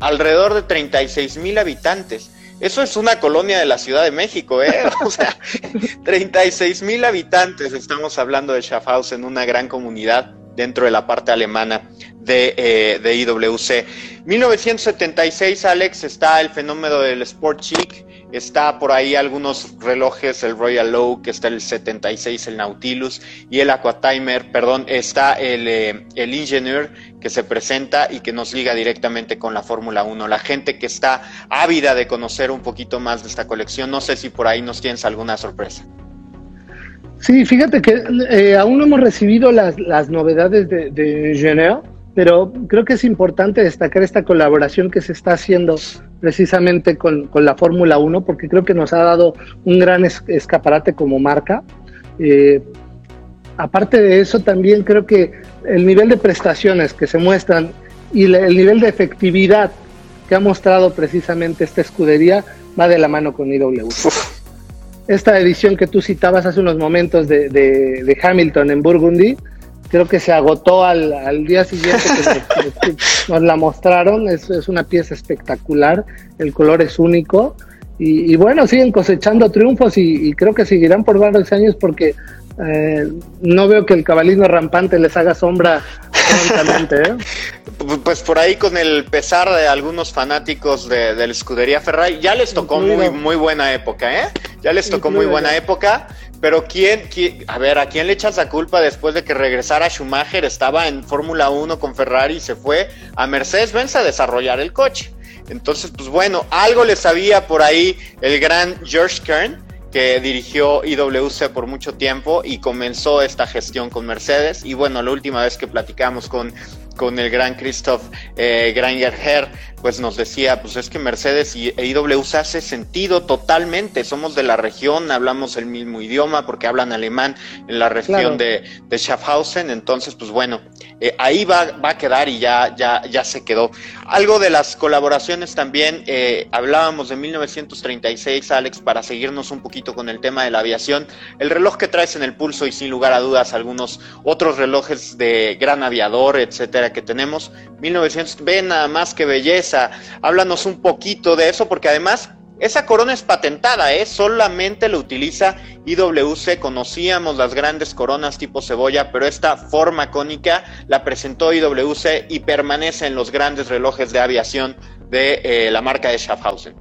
alrededor de 36 mil habitantes. Eso es una colonia de la Ciudad de México, ¿eh? [LAUGHS] O sea, [LAUGHS] 36 mil habitantes, estamos hablando de Schaffhausen, una gran comunidad dentro de la parte alemana de, eh, de IWC. 1976, Alex, está el fenómeno del Sport Chic, está por ahí algunos relojes, el Royal Oak, está el 76, el Nautilus y el Aquatimer, perdón, está el, eh, el que se presenta y que nos liga directamente con la Fórmula 1. La gente que está ávida de conocer un poquito más de esta colección, no sé si por ahí nos tienes alguna sorpresa. Sí, fíjate que eh, aún no hemos recibido las, las novedades de, de pero creo que es importante destacar esta colaboración que se está haciendo precisamente con, con la Fórmula 1, porque creo que nos ha dado un gran escaparate como marca. Eh, aparte de eso, también creo que el nivel de prestaciones que se muestran y el nivel de efectividad que ha mostrado precisamente esta escudería va de la mano con IW. Esta edición que tú citabas hace unos momentos de, de, Hamilton en Burgundy, creo que se agotó al, día siguiente que [LAUGHS] nos, la mostraron. Es, es, una pieza espectacular, el color es único. Y, bueno, siguen cosechando triunfos y, y, creo que seguirán por varios años porque eh, no veo que el cabalino rampante les haga sombra [LAUGHS] ¿eh? Pues por ahí con el pesar de algunos fanáticos de, la escudería Ferrari, ya les tocó muy, muy buena época, ¿eh? Ya les tocó muy buena época, pero ¿quién, a ver, ¿a quién le echas la culpa después de que regresara Schumacher? Estaba en Fórmula 1 con Ferrari y se fue a Mercedes-Benz a desarrollar el coche. Entonces, pues bueno, algo le sabía por ahí el gran George Kern, que dirigió IWC por mucho tiempo y comenzó esta gestión con Mercedes. Y bueno, la última vez que platicamos con con el gran Christoph eh, Granger pues nos decía, pues es que Mercedes y e IWC hace sentido totalmente, somos de la región, hablamos el mismo idioma porque hablan alemán en la región de, de, Schaffhausen, entonces pues bueno, eh, ahí va, va, a quedar y ya, ya, ya se quedó. Algo de las colaboraciones también, eh, hablábamos de 1936, Alex, para seguirnos un poquito con el tema de la aviación, el reloj que traes en el pulso y sin lugar a dudas algunos otros relojes de gran aviador, etcétera, que tenemos. 1900, ve nada más que belleza. Háblanos un poquito de eso, porque además esa corona es patentada, ¿eh? solamente lo utiliza IWC. Conocíamos las grandes coronas tipo cebolla, pero esta forma cónica la presentó IWC y permanece en los grandes relojes de aviación de eh, la marca de Schaffhausen.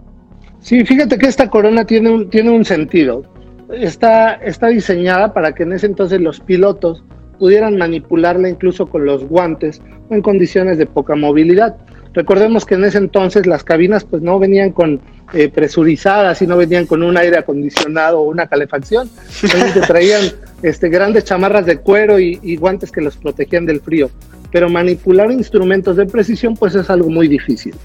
Sí, fíjate que esta corona tiene un, tiene un sentido. Está, está diseñada para que en ese entonces los pilotos pudieran manipularla incluso con los guantes o en condiciones de poca movilidad. Recordemos que en ese entonces las cabinas pues no venían con eh, presurizadas y no venían con un aire acondicionado o una calefacción, solamente traían [LAUGHS] este, grandes chamarras de cuero y, guantes que los protegían del frío. Pero manipular instrumentos de precisión pues es algo muy difícil.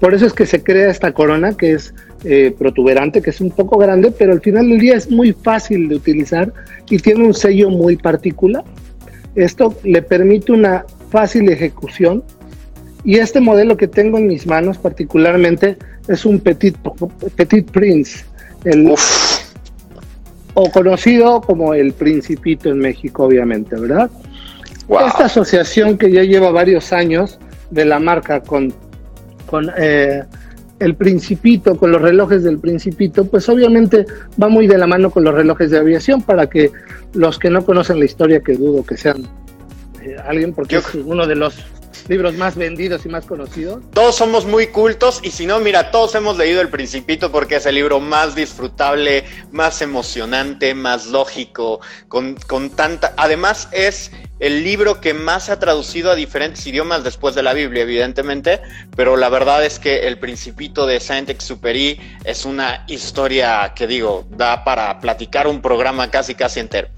Por eso es que se crea esta corona que es eh, protuberante, que es un poco grande, pero al final del día es muy fácil de utilizar y tiene un sello muy particular. Esto le permite una fácil ejecución. Y este modelo que tengo en mis manos particularmente es un Petit, petit Prince, el, o conocido como el Principito en México, obviamente, ¿verdad? Esta asociación que ya lleva varios años de la marca con, con eh, el Principito, con los relojes del Principito, pues obviamente va muy de la mano con los relojes de aviación para que los que no conocen la historia, que dudo que sean eh, alguien, porque es uno de los libros más vendidos y más conocidos. Todos somos muy cultos y si no, mira, todos hemos leído El Principito porque es el libro más disfrutable, más emocionante, más lógico, con, con tanta... Además es el libro que más se ha traducido a diferentes idiomas después de la Biblia, evidentemente, pero la verdad es que El Principito de Saint-Exupéry es una historia que digo, da para platicar un programa casi casi entero.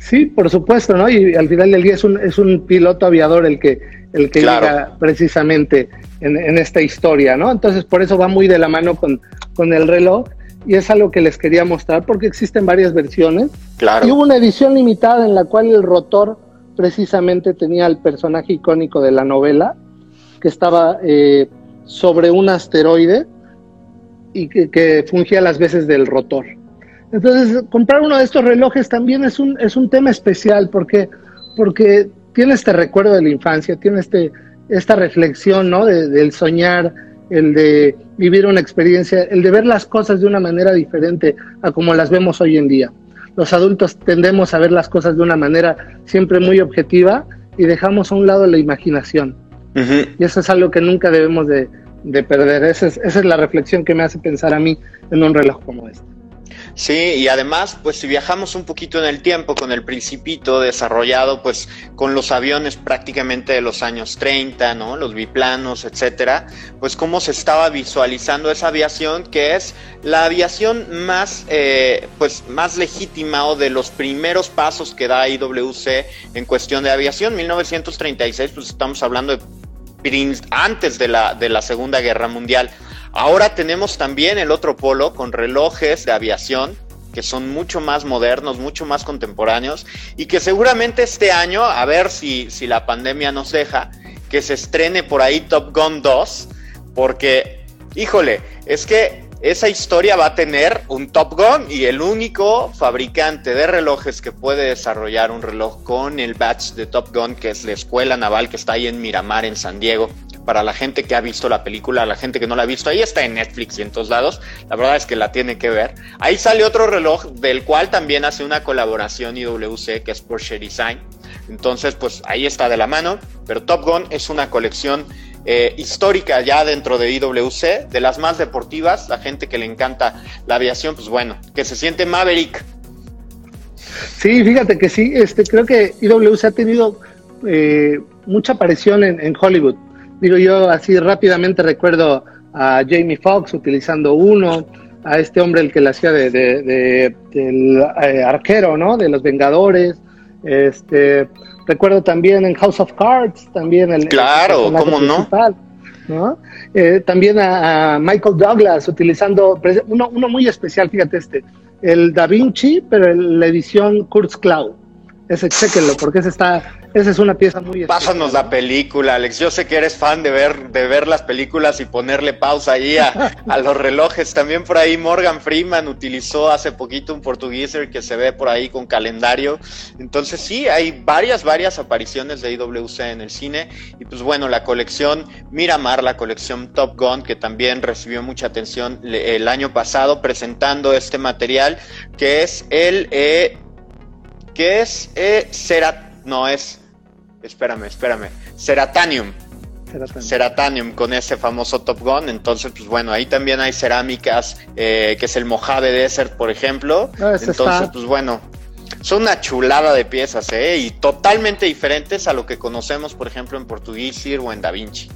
Sí, por supuesto, ¿no? Y al final del día es un, es un piloto aviador el que, el que llega precisamente en, en, esta historia, ¿no? Entonces, por eso va muy de la mano con, con el reloj y es algo que les quería mostrar porque existen varias versiones. Claro. Y hubo una edición limitada en la cual el rotor precisamente tenía el personaje icónico de la novela, que estaba eh, sobre un asteroide y que, fungía las veces del rotor. Entonces, comprar uno de estos relojes también es un, es un tema especial porque, porque tiene este recuerdo de la infancia, tiene este, esta reflexión ¿no? del soñar, el de vivir una experiencia, el de ver las cosas de una manera diferente a como las vemos hoy en día los adultos tendemos a ver las cosas de una manera siempre muy objetiva y dejamos a un lado la imaginación. Y eso es algo que nunca debemos de, perder. Esa es, esa es la reflexión que me hace pensar a mí en un reloj como este. Sí, y además, pues si viajamos un poquito en el tiempo con el Principito desarrollado, pues con los aviones prácticamente de los años 30, ¿no? Los biplanos, etcétera, pues cómo se estaba visualizando esa aviación que es la aviación más, eh, pues más legítima o de los primeros pasos que da IWC en cuestión de aviación. 1936, pues estamos hablando de antes de la, de la Segunda Guerra Mundial. Ahora tenemos también el otro polo con relojes de aviación que son mucho más modernos, mucho más contemporáneos y que seguramente este año, a ver si, si la pandemia nos deja, que se estrene por ahí Top Gun 2, porque, híjole, es que esa historia va a tener un Top Gun y el único fabricante de relojes que puede desarrollar un reloj con el batch de Top Gun, que es la escuela naval que está ahí en Miramar, en San Diego para la gente que ha visto la película, la gente que no la ha visto, ahí está en Netflix y en todos lados, la verdad es que la tiene que ver. Ahí sale otro reloj del cual también hace una colaboración IWC que es Porsche Design. Entonces, pues ahí está de la mano, pero Top Gun es una colección eh, histórica ya dentro de IWC, de las más deportivas, la gente que le encanta la aviación, pues bueno, que se siente Maverick. Sí, fíjate que sí, este, creo que IWC ha tenido eh, mucha aparición en, Hollywood. Digo yo así rápidamente recuerdo a Jamie Foxx utilizando uno, a este hombre el que le hacía de, del eh, arquero, ¿no? De los Vengadores. Este, recuerdo también en House of Cards, también el claro, cómo no. ¿no? Eh, también a, Michael Douglas utilizando uno, uno muy especial, fíjate este, el Da Vinci, pero en la edición Kurzklau. Ese, chéquenlo, porque ese está, esa es una pieza muy Pásanos la película, Alex. Yo sé que eres fan de ver, de ver las películas y ponerle pausa ahí [LAUGHS] a, los relojes. También por ahí Morgan Freeman utilizó hace poquito un portugueser que se ve por ahí con calendario. Entonces sí, hay varias, varias apariciones de IWC en el cine. Y pues bueno, la colección Miramar, la colección Top Gun, que también recibió mucha atención el año pasado presentando este material, que es el... Eh, que es eh, Cerat, no es, espérame, espérame, Ceratanium. Ceratanium. con ese famoso Top Gun. Entonces, pues bueno, ahí también hay cerámicas, eh, que es el Mojave Desert, por ejemplo. Ah, Entonces, pues bueno, son una chulada de piezas, ¿eh? Y totalmente diferentes a lo que conocemos, por ejemplo, en Portuguesir o en Da Vinci.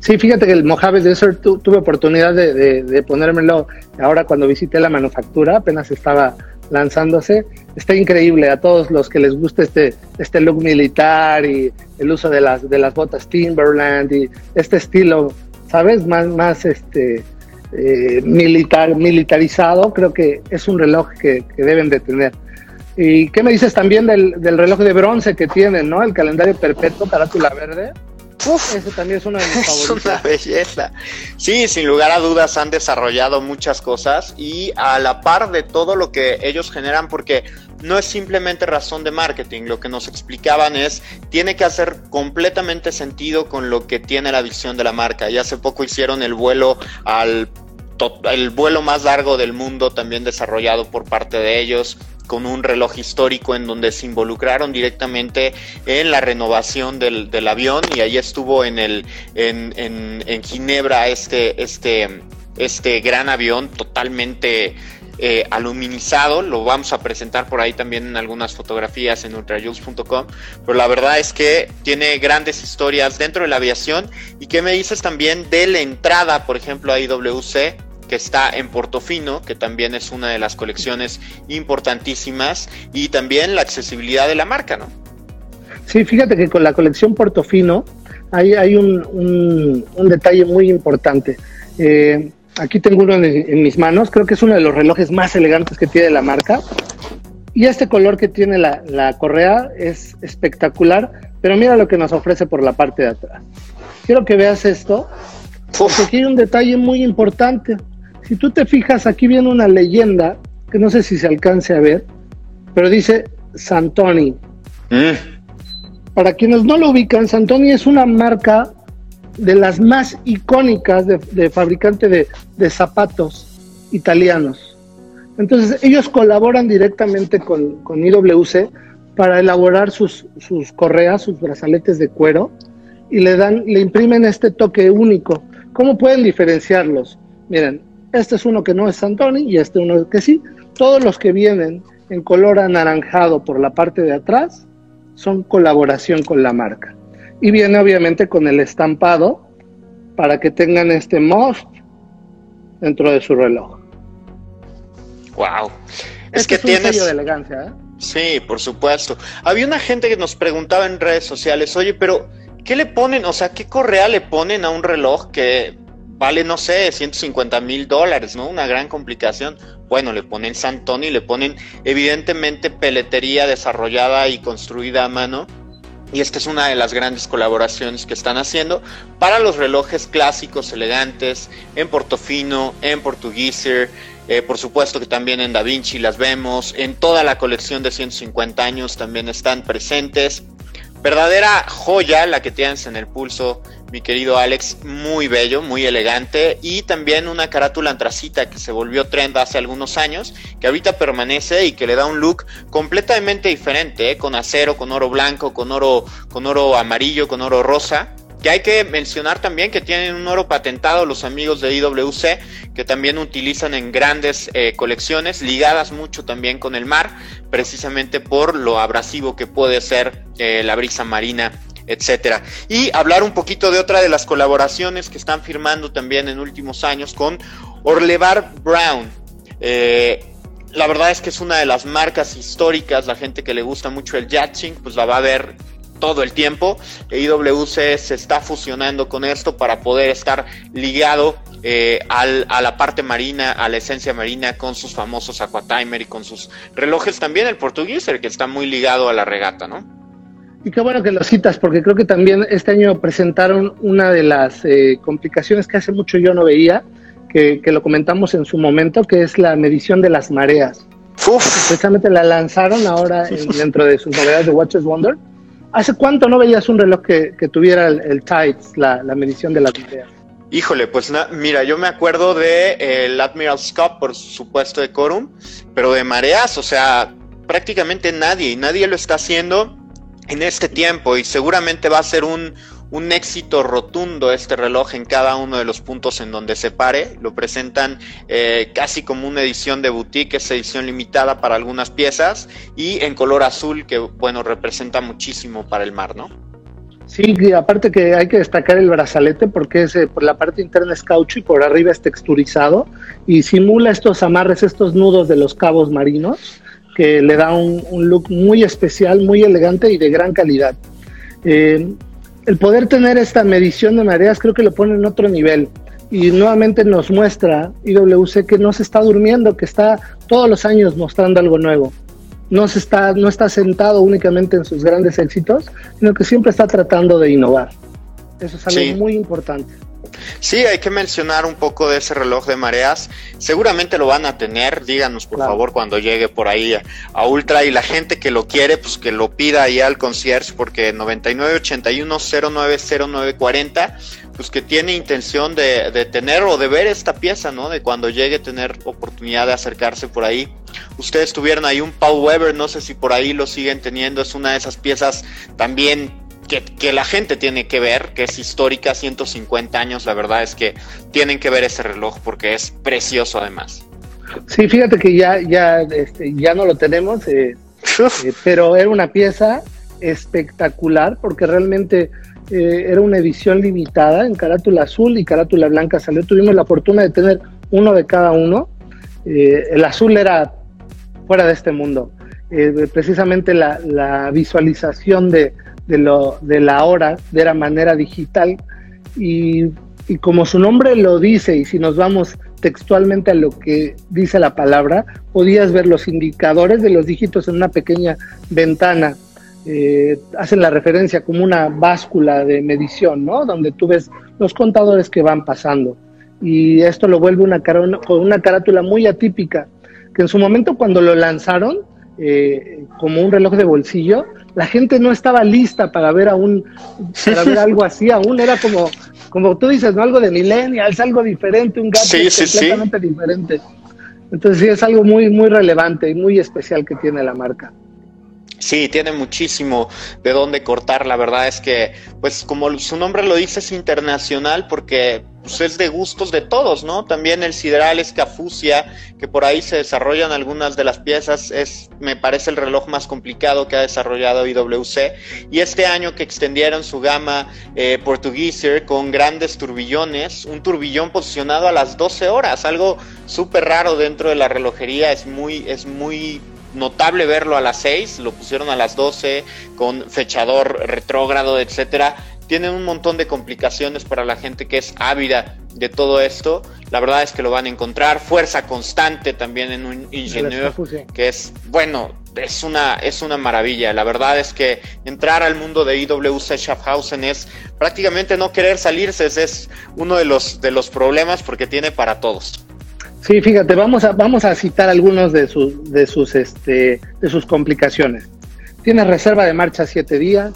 Sí, fíjate que el Mojave Desert tuve oportunidad de, de, ponérmelo ahora cuando visité la manufactura, apenas estaba lanzándose. Está increíble a todos los que les gusta este, este look militar y el uso de las, de las botas Timberland y este estilo, ¿sabes? Más, más este, eh, militar, militarizado. Creo que es un reloj que, deben de tener. ¿Y qué me dices también del, del reloj de bronce que tienen, ¿no? El calendario perpetuo, carátula verde. Uf, Ese también es una de mis [LAUGHS] es una belleza. Sí, sin lugar a dudas han desarrollado muchas cosas y a la par de todo lo que ellos generan, porque no es simplemente razón de marketing, lo que nos explicaban es, tiene que hacer completamente sentido con lo que tiene la visión de la marca. Y hace poco hicieron el vuelo al el vuelo más largo del mundo también desarrollado por parte de ellos con un reloj histórico en donde se involucraron directamente en la renovación del, avión y ahí estuvo en el en, en, Ginebra este este este gran avión totalmente eh, aluminizado, lo vamos a presentar por ahí también en algunas fotografías en ultrajules.com, pero la verdad es que tiene grandes historias dentro de la aviación. Y qué me dices también de la entrada, por ejemplo, a IWC, que está en Portofino, que también es una de las colecciones importantísimas, y también la accesibilidad de la marca, ¿no? Sí, fíjate que con la colección Portofino hay, hay un, detalle muy importante. Eh, aquí tengo uno en, mis manos, creo que es uno de los relojes más elegantes que tiene la marca. Y este color que tiene la, la correa es espectacular, pero mira lo que nos ofrece por la parte de atrás. Quiero que veas esto, porque aquí hay un detalle muy importante. Si tú te fijas, aquí viene una leyenda, que no sé si se alcance a ver, pero dice Santoni. Mm. Para quienes no lo ubican, Santoni es una marca de las más icónicas de, fabricante de, zapatos italianos. Entonces ellos colaboran directamente con, con IWC para elaborar sus, sus, correas, sus brazaletes de cuero y le dan, le imprimen este toque único. ¿Cómo pueden diferenciarlos? Miren, este es uno que no es Santoni y este uno que sí. Todos los que vienen en color anaranjado por la parte de atrás son colaboración con la marca. Y viene obviamente con el estampado para que tengan este most dentro de su reloj. Wow. Es este que es un de elegancia, ¿eh? Sí, por supuesto. Había una gente que nos preguntaba en redes sociales, oye, pero ¿qué le ponen? O sea, ¿qué correa le ponen a un reloj que vale, no sé, 150 mil dólares, ¿no? Una gran complicación. Bueno, le ponen Santoni, le ponen evidentemente peletería desarrollada y construida a mano. Y esta es una de las grandes colaboraciones que están haciendo para los relojes clásicos, elegantes, en Portofino, en Portugueser, eh, por supuesto que también en Da Vinci las vemos, en toda la colección de 150 años también están presentes. Verdadera joya la que tienes en el pulso mi querido Alex, muy bello, muy elegante y también una carátula antracita que se volvió trend hace algunos años, que ahorita permanece y que le da un look completamente diferente, ¿eh? con acero, con oro blanco, con oro, con oro amarillo, con oro rosa. Que hay que mencionar también que tienen un oro patentado los amigos de IWC, que también utilizan en grandes eh, colecciones, ligadas mucho también con el mar, precisamente por lo abrasivo que puede ser eh, la brisa marina etcétera. Y hablar un poquito de otra de las colaboraciones que están firmando también en últimos años con Orlebar Brown. Eh, la verdad es que es una de las marcas históricas, la gente que le gusta mucho el yachting, pues la va a ver todo el tiempo. IWC se está fusionando con esto para poder estar ligado eh, a la parte marina, a la esencia marina, con sus famosos aquatimer y con sus relojes. También el portugués, el que está muy ligado a la regata, ¿no? Y qué bueno que lo citas, porque creo que también este año presentaron una de las eh, complicaciones que hace mucho yo no veía, que, lo comentamos en su momento, que es la medición de las mareas. Precisamente la lanzaron ahora [LAUGHS] dentro de sus novedades de Watches Wonder. ¿Hace cuánto no veías un reloj que, tuviera el, Tides, la, medición de las mareas? Híjole, pues mira, yo me acuerdo de eh, el por supuesto, de Corum, pero de mareas, o sea, prácticamente nadie, y nadie lo está haciendo en este tiempo y seguramente va a ser un, éxito rotundo este reloj en cada uno de los puntos en donde se pare. Lo presentan eh, casi como una edición de boutique, es edición limitada para algunas piezas y en color azul que bueno representa muchísimo para el mar, ¿no? Sí, aparte que hay que destacar el brazalete porque es, eh, por la parte interna es caucho y por arriba es texturizado y simula estos amarres, estos nudos de los cabos marinos que le da un, look muy especial, muy elegante y de gran calidad. Eh, el poder tener esta medición de mareas creo que lo pone en otro nivel y nuevamente nos muestra IWC que no se está durmiendo, que está todos los años mostrando algo nuevo. No, se está, no está sentado únicamente en sus grandes éxitos, sino que siempre está tratando de innovar. Eso es algo muy importante. Sí, hay que mencionar un poco de ese reloj de mareas. Seguramente lo van a tener. Díganos, por favor, cuando llegue por ahí a, Ultra. Y la gente que lo quiere, pues que lo pida ahí al concierge, porque 9981090940, pues que tiene intención de, de tener o de ver esta pieza, ¿no? De cuando llegue tener oportunidad de acercarse por ahí. Ustedes tuvieron ahí un Paul Weber, no sé si por ahí lo siguen teniendo. Es una de esas piezas también que, la gente tiene que ver, que es histórica, 150 años, la verdad es que tienen que ver ese reloj porque es precioso además. Sí, fíjate que ya, ya, este, ya no lo tenemos, eh, [LAUGHS] eh, pero era una pieza espectacular porque realmente eh, era una edición limitada en carátula azul y carátula blanca salió. Tuvimos la fortuna de tener uno de cada uno. el azul era fuera de este mundo. precisamente la visualización de, de, lo, de la hora de la manera digital y, y como su nombre lo dice y si nos vamos textualmente a lo que dice la palabra, podías ver los indicadores de los dígitos en una pequeña ventana. Eh, hacen la referencia como una báscula de medición, ¿no? Donde tú ves los contadores que van pasando. Y esto lo vuelve una, con una carátula muy atípica, que en su momento cuando lo lanzaron, eh, como un reloj de bolsillo, la gente no estaba lista para ver aún, para ver algo así, aún era como, como tú dices, ¿no? Algo de millennials, algo diferente, un gadget completamente diferente. Entonces sí, es algo muy, muy relevante y muy especial que tiene la marca. Sí, tiene muchísimo de dónde cortar. La verdad es que, pues como su nombre lo dice, es internacional porque pues, es de gustos de todos, ¿no? También el sideral Escafusia, que por ahí se desarrollan algunas de las piezas, es, me parece, el reloj más complicado que ha desarrollado IWC. Y este año que extendieron su gama eh, con grandes turbillones, un turbillón posicionado a las 12 horas, algo súper raro dentro de la relojería, es muy, es muy notable verlo a las 6, lo pusieron a las 12 con fechador retrógrado, etcétera. Tienen un montón de complicaciones para la gente que es ávida de todo esto. La verdad es que lo van a encontrar. Fuerza constante también en un ingeniero que es, bueno, es una, es una maravilla. La verdad es que entrar al mundo de IWC Schaffhausen es prácticamente no querer salirse. Es uno de los, de los problemas porque tiene para todos. Sí, fíjate, vamos a, vamos a citar algunos de sus, de sus, este, de sus complicaciones. Tienes reserva de marcha siete días,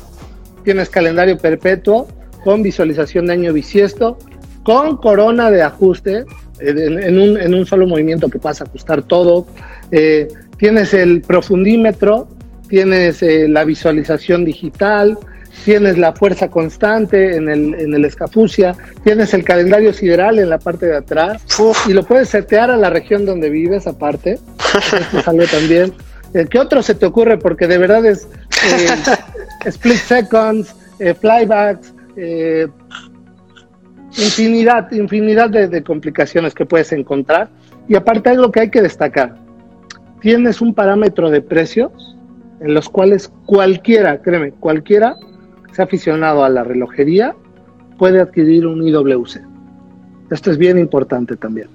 tienes calendario perpetuo con visualización de año bisiesto, con corona de ajuste en, un, en un, solo movimiento que pasa a ajustar todo. Eh, tienes el profundímetro, tienes eh, la visualización digital, tienes la fuerza constante en el, en el escapucia, tienes el calendario sideral en la parte de atrás y lo puedes setear a la región donde vives aparte. Esto [LAUGHS] también. Eh, ¿Qué otro se te ocurre? Porque de verdad es eh, split seconds, eh, flybacks, infinidad, infinidad de, de complicaciones que puedes encontrar. Y aparte algo que hay que destacar, tienes un parámetro de precios en los cuales cualquiera, créeme, cualquiera sea aficionado a la relojería puede adquirir un IWC. Esto es bien importante también.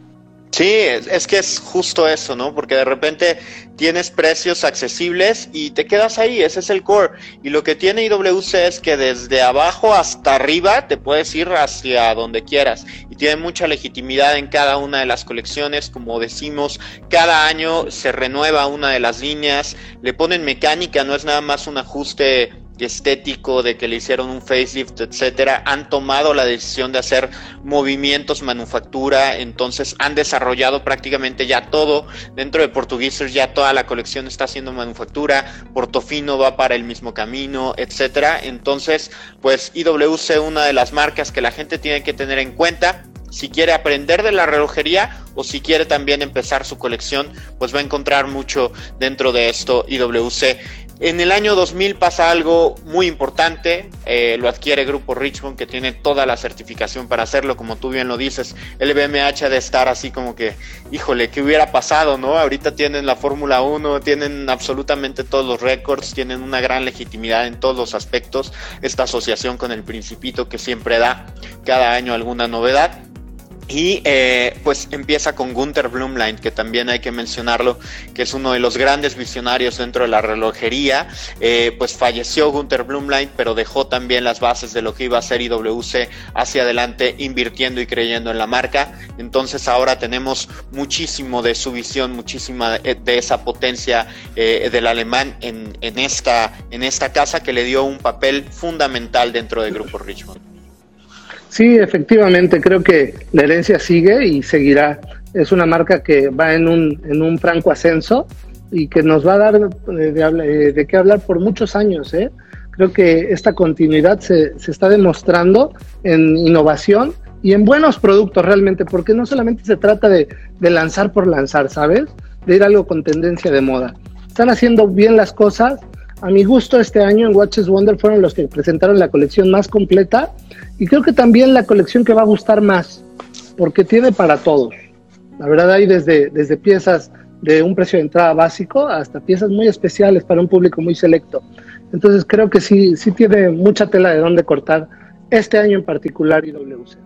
Sí, es, que es justo eso, ¿no? Porque de repente tienes precios accesibles y te quedas ahí, ese es el core. Y lo que tiene IWC es que desde abajo hasta arriba te puedes ir hacia donde quieras. Y tiene mucha legitimidad en cada una de las colecciones, como decimos, cada año se renueva una de las líneas, le ponen mecánica, no es nada más un ajuste estético de que le hicieron un facelift, etcétera, han tomado la decisión de hacer movimientos manufactura, entonces han desarrollado prácticamente ya todo dentro de Portuguesers, ya toda la colección está haciendo manufactura, Portofino va para el mismo camino, etcétera. Entonces, pues IWC una de las marcas que la gente tiene que tener en cuenta si quiere aprender de la relojería o si quiere también empezar su colección, pues va a encontrar mucho dentro de esto IWC. En el año 2000 pasa algo muy importante, eh, lo adquiere Grupo Richmond que tiene toda la certificación para hacerlo, como tú bien lo dices, el BMH de estar así como que, híjole, ¿qué hubiera pasado, no? Ahorita tienen la Fórmula 1, tienen absolutamente todos los récords, tienen una gran legitimidad en todos los aspectos, esta asociación con el Principito que siempre da cada año alguna novedad. Y eh, pues empieza con Gunther Blumlein, que también hay que mencionarlo, que es uno de los grandes visionarios dentro de la relojería. Eh, pues falleció Gunther Blumlein, pero dejó también las bases de lo que iba a ser IWC hacia adelante, invirtiendo y creyendo en la marca. Entonces ahora tenemos muchísimo de su visión, muchísima de, esa potencia eh, del alemán en, esta, en esta casa que le dio un papel fundamental dentro del grupo Richmond. Sí, efectivamente, creo que la herencia sigue y seguirá. Es una marca que va en un, en un franco ascenso y que nos va a dar de, de, de qué hablar por muchos años. ¿eh? Creo que esta continuidad se, se está demostrando en innovación y en buenos productos realmente, porque no solamente se trata de, de, lanzar por lanzar, ¿sabes? De ir algo con tendencia de moda. Están haciendo bien las cosas. A mi gusto este año en Watches Wonder fueron los que presentaron la colección más completa y creo que también la colección que va a gustar más, porque tiene para todos. La verdad hay desde, desde piezas de un precio de entrada básico hasta piezas muy especiales para un público muy selecto. Entonces creo que sí, sí tiene mucha tela de dónde cortar este año en particular IWC.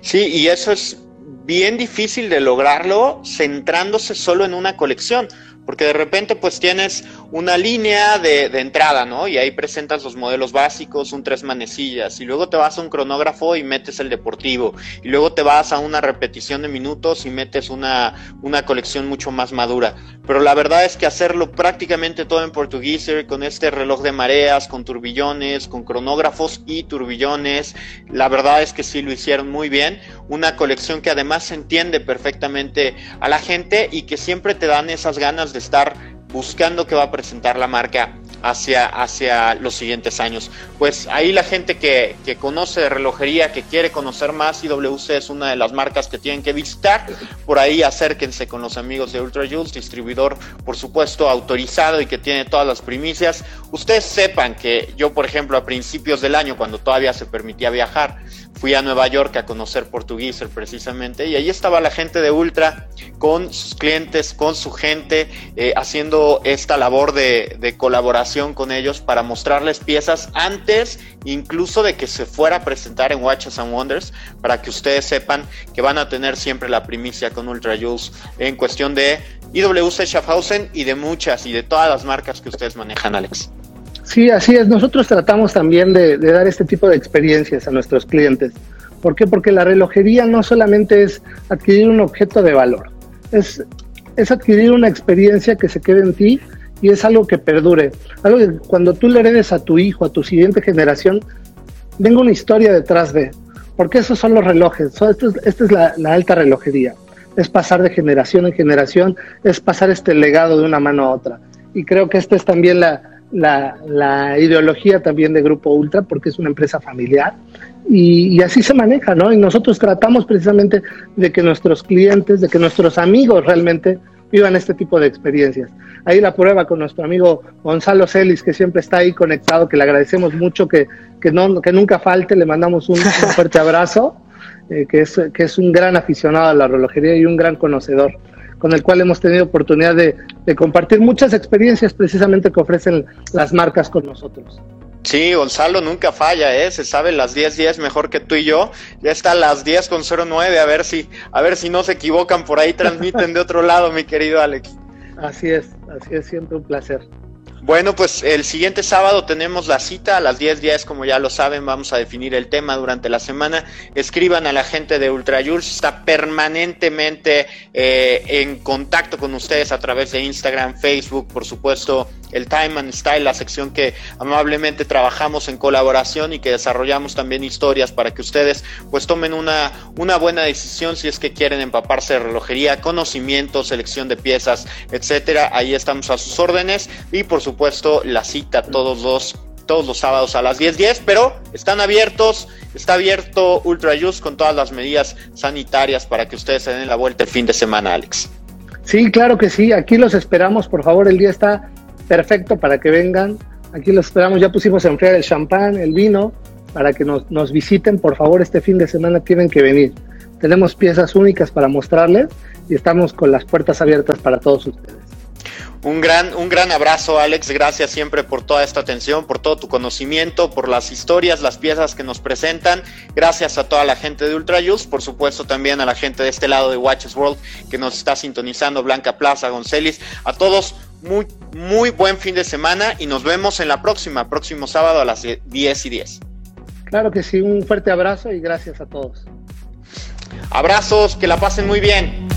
Sí, y eso es bien difícil de lograrlo centrándose solo en una colección, porque de repente pues tienes una línea de, entrada, ¿no? Y ahí presentas los modelos básicos, un tres manecillas, y luego te vas a un cronógrafo y metes el deportivo, y luego te vas a una repetición de minutos y metes una, una colección mucho más madura. Pero la verdad es que hacerlo prácticamente todo en portugués, con este reloj de mareas, con turbillones, con cronógrafos y turbillones, la verdad es que sí lo hicieron muy bien. Una colección que además entiende perfectamente a la gente y que siempre te dan esas ganas de estar buscando qué va a presentar la marca hacia, hacia los siguientes años. Pues ahí la gente que, que, conoce relojería, que quiere conocer más, IWC es una de las marcas que tienen que visitar. Por ahí acérquense con los amigos de Ultra Jules, distribuidor, por supuesto, autorizado y que tiene todas las primicias. Ustedes sepan que yo, por ejemplo, a principios del año, cuando todavía se permitía viajar, fui a Nueva York a conocer Portugueser precisamente y ahí estaba la gente de Ultra con sus clientes, con su gente, eh, haciendo esta labor de, colaboración con ellos para mostrarles piezas antes incluso de que se fuera a presentar en Watches and Wonders para que ustedes sepan que van a tener siempre la primicia con Ultra Jules en cuestión de IWC Schaffhausen y de muchas y de todas las marcas que ustedes manejan, Alex. Sí, así es. Nosotros tratamos también de, dar este tipo de experiencias a nuestros clientes. ¿Por qué? Porque la relojería no solamente es adquirir un objeto de valor, es, es adquirir una experiencia que se quede en ti y es algo que perdure. Algo que cuando tú le heredes a tu hijo, a tu siguiente generación, venga una historia detrás de. Porque esos son los relojes. Esta es, esto es la, la alta relojería. Es pasar de generación en generación, es pasar este legado de una mano a otra. Y creo que esta es también la, la, ideología también de Grupo Ultra, porque es una empresa familiar. Y, y, así se maneja, ¿no? Y nosotros tratamos precisamente de que nuestros clientes, de que nuestros amigos realmente vivan este tipo de experiencias. Ahí la prueba con nuestro amigo Gonzalo Celis, que siempre está ahí conectado, que le agradecemos mucho, que, que, no, que nunca falte, le mandamos un, [LAUGHS] fuerte abrazo, eh, que, es, que es un gran aficionado a la relojería y un gran conocedor, con el cual hemos tenido oportunidad de, de compartir muchas experiencias precisamente que ofrecen las marcas con nosotros. Sí, Gonzalo nunca falla, ¿eh? Se sabe las 10 10 mejor que tú y yo. Ya está a las 10 con 09, a ver si a ver si no se equivocan por ahí transmiten de otro lado, mi querido Alex. Así es, así es siempre un placer. Bueno, pues el siguiente sábado tenemos la cita a las 10 días, como ya lo saben, vamos a definir el tema durante la semana. Escriban a la gente de Ultrajules, está permanentemente eh, en contacto con ustedes a través de Instagram, Facebook, por supuesto, el Time and Style, la sección que amablemente trabajamos en colaboración y que desarrollamos también historias para que ustedes pues tomen una, una buena decisión si es que quieren empaparse de relojería, conocimiento, selección de piezas, etcétera. Ahí estamos a sus órdenes y por supuesto la cita todos los todos los sábados a las 10:10, pero están abiertos, está abierto Ultra Juice con todas las medidas sanitarias para que ustedes se den la vuelta el fin de semana, Alex. Sí, claro que sí, aquí los esperamos, por favor, el día está perfecto para que vengan. Aquí los esperamos, ya pusimos a enfriar el champán, el vino, para que nos, nos visiten. Por favor, este fin de semana tienen que venir. Tenemos piezas únicas para mostrarles y estamos con las puertas abiertas para todos ustedes. Un gran, un gran abrazo, Alex. Gracias siempre por toda esta atención, por todo tu conocimiento, por las historias, las piezas que nos presentan. Gracias a toda la gente de Ultra Use, por supuesto también a la gente de este lado de Watches World que nos está sintonizando, Blanca Plaza, Goncelis. A todos, muy, muy buen fin de semana y nos vemos en la próxima, próximo sábado a las 10 y 10. Claro que sí, un fuerte abrazo y gracias a todos. Abrazos, que la pasen muy bien.